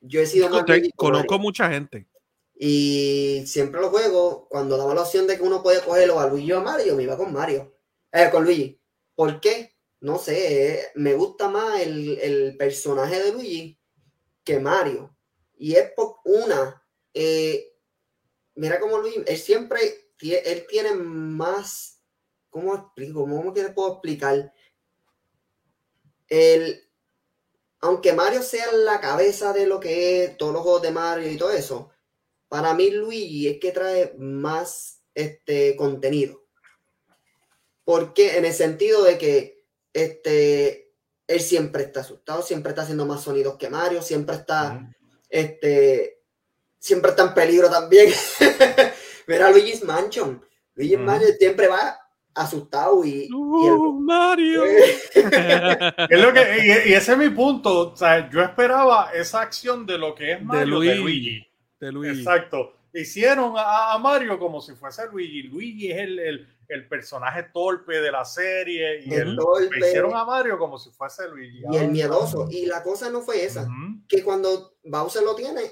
Yo he sido más Te- Luigi conozco Mario. mucha gente. Y siempre lo juego, cuando daba la opción de que uno puede cogerlo a Luigi o a Mario, me iba con Mario. Eh, con Luigi. ¿Por qué? No sé, eh, me gusta más el, el personaje de Luigi que Mario. Y es por una, eh, mira cómo Luis, él siempre, él tiene más, ¿cómo explico? ¿Cómo que le puedo explicar? El, aunque Mario sea la cabeza de lo que es todos los juegos de Mario y todo eso, para mí Luigi es que trae más este contenido. Porque en el sentido de que este, él siempre está asustado, siempre está haciendo más sonidos que Mario, siempre está, este, siempre está en peligro también. [laughs] Mira Luigi's Mansion. Luigi's. Mansion siempre va asustado y, y el- Uh, Mario. [laughs] [laughs] Es lo que, y, y ese es mi punto. O sea, yo esperaba esa acción de lo que es Mario de Luigi. Luigi. de Luigi. Exacto. Hicieron a, a Mario como si fuese Luigi. Luigi es el, el- el personaje torpe de la serie y El el- torpe. hicieron a Mario como si fuese Luigi. y el miedoso. Y la cosa no fue esa. Que cuando Bowser lo tiene,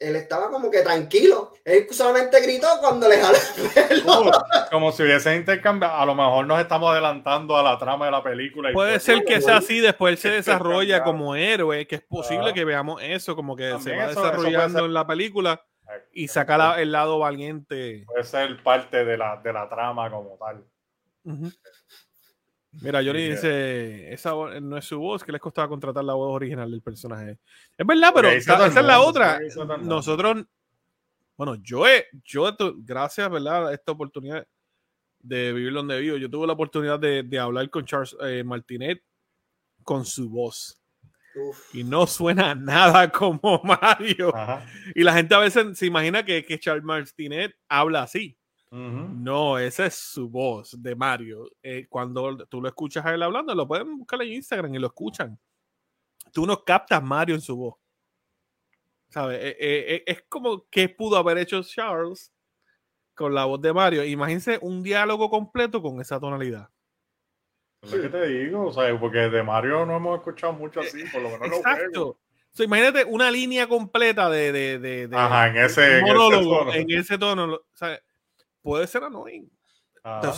él estaba como que tranquilo. Él solamente gritó cuando le jaló el pelo. Como, como si hubiesen intercambiado. A lo mejor nos estamos adelantando a la trama de la película. y Puede pues, ser que sea así, después él se desarrolla como héroe, que es posible Ah. que veamos eso, como que se También va eso- eso puede desarrollando ser. en la película y Eso saca la- el lado valiente. Puede ser parte de la, de la trama como tal. Ujú. Mira, Johnny dice, esa no es su voz, que les costaba contratar la voz original del personaje. Es verdad, pero hizo esa, es la otra. Nosotros, bueno, yo he, yo, gracias, ¿verdad? A esta oportunidad de vivir donde vivo, yo tuve la oportunidad de, de hablar con Charles eh, Martinet con su voz. Uf. Y no suena nada [laughs] como Mario. Ajá. Y la gente a veces se imagina que, que Charles Martinet habla así. No, esa es su voz de Mario. Eh, cuando tú lo escuchas a él hablando, lo pueden buscar en Instagram y lo escuchan. Tú no captas Mario en su voz. ¿Sabes? Eh, eh, eh, es como que pudo haber hecho Charles con la voz de Mario. Imagínense un diálogo completo con esa tonalidad. Es lo que te digo, o sea, porque de Mario no hemos escuchado mucho así, por lo menos en. Exacto. So, imagínate una línea completa de, de, de, de- Ajá, en ese, en ese monólogo tono. en ese tono. lo- o sea, puede ser annoying. Tal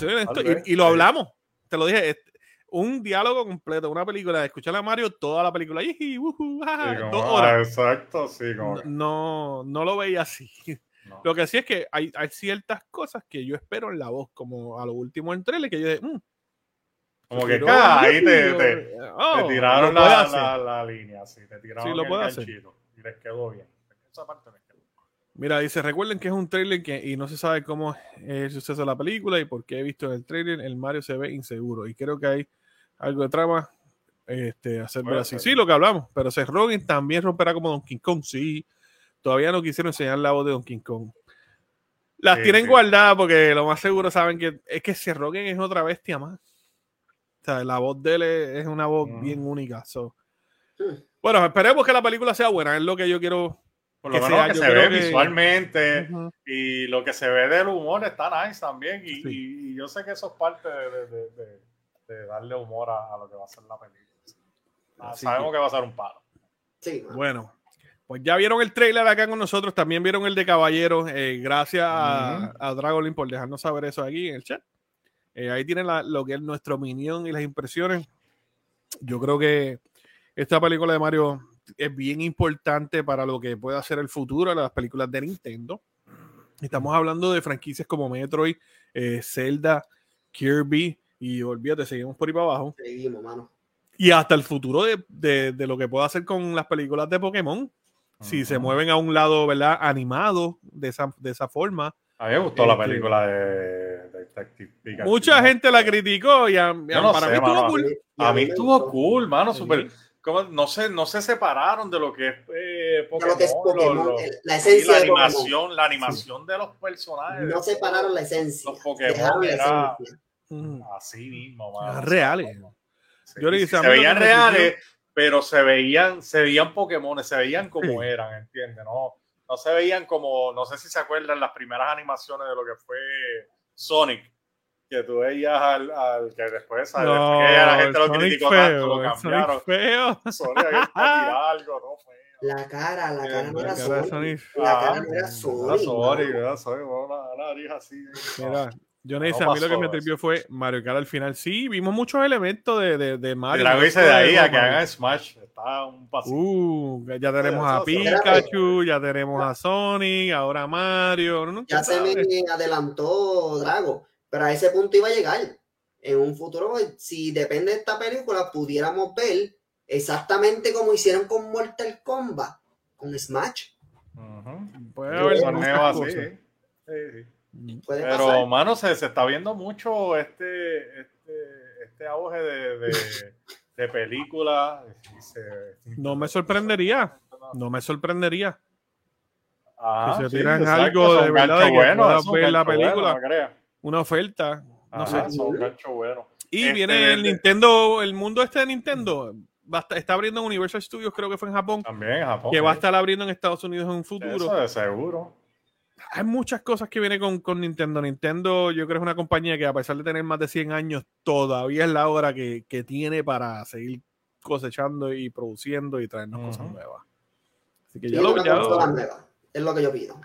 y- y, lo hablamos. Te lo dije. este, un diálogo completo, una película, escuchar a Mario toda la película. "Iji, ujú, jaja", Sí, como, dos ah, horas. exacto, sí, como No, que no, no lo veía así. no. Lo que sí es que hay, hay ciertas cosas que yo espero en la voz, como a lo último en trailer, que yo dije, "Mm, Como que ahí te, te, oh, te tiraron la, hacer". la, la línea, sí, te tiraron Sí, lo el puede hacer. y les quedó bien. Esa parte quedó. Mira, dice, recuerden que es un trailer que, y no se sabe cómo es el suceso de la película y porque he visto en el trailer, el Mario se ve inseguro. Y creo que hay algo de trama este, hacer así. Sí, lo que hablamos, pero Seth Rogen también romperá como Donkey Kong. Sí, todavía no quisieron enseñar la voz de Donkey Kong. Las Sí, tienen sí. guardadas porque lo más seguro saben que es que Seth Rogen es otra bestia más. O sea, la voz de él es, una voz Ujú. bien única. so. Bueno, esperemos que la película sea buena, es lo que yo quiero. Por lo Que menos sea, que se ve que- visualmente y lo que se ve del humor está nice también. Y, Sí. y- y yo sé que eso es parte de, de- de- de- de darle humor a, a lo que va a ser la película. Ah, Así sabemos que- que... va a ser un palo. Sí. Bueno, pues ya vieron el trailer acá con nosotros, también vieron el de Caballeros. eh, gracias a, a Dragolin por dejarnos saber eso aquí en el chat. Eh, ahí tienen la- lo que es nuestra opinión y las impresiones. Yo creo que esta película de Mario es bien importante para lo que pueda ser el futuro de las películas de Nintendo. Estamos hablando de franquicias como Metroid, eh, Zelda, Kirby y olvídate, seguimos por ahí para abajo. Seguimos, mano. Y hasta el futuro de, de- de lo que pueda hacer con las películas de Pokémon. Si se mueven a un lado, ¿verdad? Animado de esa, de esa forma. A mí me gustó la Este- película de, de Detective Pikachu. Mucha gente la criticó y a- a- no para sé, mí estuvo mano. cool. A mí estuvo cool, mano, Sí. No se, no se separaron de lo que es eh, De Pokémon. lo que es lo- Pokémon, lo- el- la y esencia la de Pokémon. animación, la animación de los personajes. No separaron la esencia. Los Pokémon la era-. Mm. Así mismo, mano. Reales. Sí, Yo le sí, dije, a se veían reales, pero se veían, se veían Pokémon, se veían como Sí. eran, ¿entiendes? No, no se veían como, no sé si se acuerdan las primeras animaciones de lo que fue Sonic, que tú veías al, al que después, ¿sabes? No, que la gente lo Sonic criticó feo, tanto, lo cambiaron. Sonic feo. Sonic [laughs] algo, no fue. La cara, la cara no La era Sonic. Sonic. La Ah, cara no era Era Sonic. Sonic, mano. era Sonic, una, nariz así. Mira, Yo no a mí lo que me tripió fue Mario Kart al final. Sí, vimos muchos elementos de, de, de Mario. la solo de ahí a que hagan Smash. Está un pasito. Uh, ya tenemos a Pikachu, ya tenemos a Sonic, ahora Mario. No, Ya se me adelantó Drago, pero a ese punto iba a llegar. En un futuro, si depende de esta película, pudiéramos ver exactamente como hicieron con Mortal Kombat, con Smash. Puede haber torneo así. sí, sí. Pero, pasar. mano, se, se está viendo mucho este, este, este auge de, de, [laughs] de películas. No me sorprendería. No me sorprendería. Ajá, si se sí, tiran exacto, algo de verdad ganchos de que buenos, puedas ver la película. no creas. Una oferta. No Ajá, sé. son ganchos buenos. Y Este, viene el Nintendo, el mundo este de Nintendo. va a estar- está abriendo en Universal Studios, creo que fue en Japón. También en Japón. Que va a sí. estar abriendo en Estados Unidos en un futuro. Eso de seguro. hay muchas cosas que vienen con, con Nintendo. Nintendo, yo creo que es una compañía que a pesar de tener más de 100 años, todavía es la hora que, que tiene para seguir cosechando y produciendo y traernos cosas nuevas. Así que Y ya lo, ya lo- nueva, Es lo que yo pido.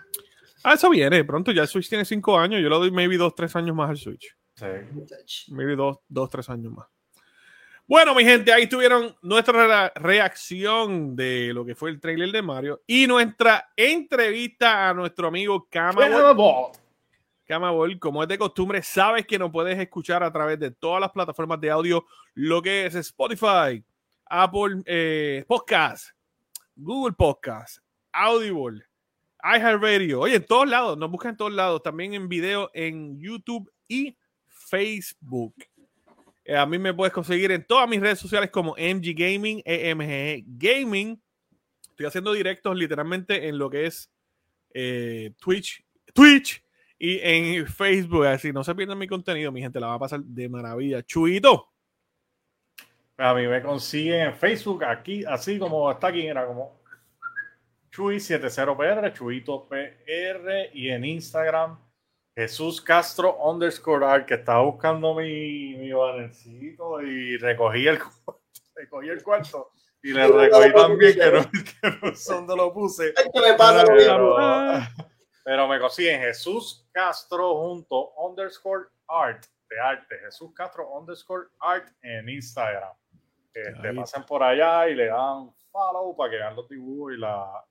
Ah, eso viene. Pronto ya el Switch tiene 5 años. Yo le doy maybe 2, 3 años más al Switch. Sí. Maybe 2, 2 3 años más. Bueno, mi gente, ahí tuvieron nuestra re- reacción de lo que fue el trailer de Mario y nuestra entrevista a nuestro amigo Kama. Camabol, como es de costumbre, sabes que nos puedes escuchar a través de todas las plataformas de audio, lo que es Spotify, Apple eh, Podcast, Google Podcast, Audible, iHeartRadio. Oye, en todos lados, nos buscan en todos lados, también en video en YouTube y Facebook. Eh, a mí me puedes conseguir en todas mis redes sociales como MG Gaming, EMG Gaming. Estoy haciendo directos literalmente en lo que es eh, Twitch, Twitch y en Facebook. Así no se pierdan mi contenido, mi gente, la va a pasar de maravilla. Chuito. A mí me consiguen en Facebook, aquí, así como está aquí, era como Chuy70PR, Chuito PR, y en Instagram, Jesús Castro underscore art, que estaba buscando mi, mi bannercito y recogí el, [laughs] recogí el cuarto. Y le recogí también que no, que no sé dónde lo puse. Pero, pero me consiguen Jesús Castro junto underscore art de arte. Jesús Castro underscore art en Instagram. Este, pasen por allá y le dan follow para que vean los dibujos y la.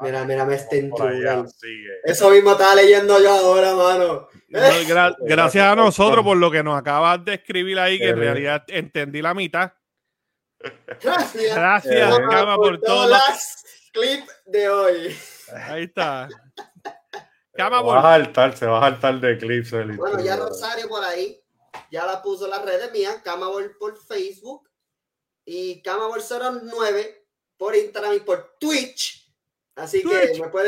Mira, mira, me por sigue. Eso mismo estaba leyendo yo ahora, mano. No, gra- [laughs] gracias a nosotros por lo que nos acabas de escribir ahí, que en realidad entendí la mitad. Gracias. Gracias, Cama, por todo. todas lo- las clips de hoy. Ahí está. [laughs] Se Cama, va a saltar, se va a saltar de clips. Bueno, ya. Rosario por ahí ya la puso en las redes mías, Camabol por Facebook y Camabol09 por Instagram y por Twitch. Así que me pueden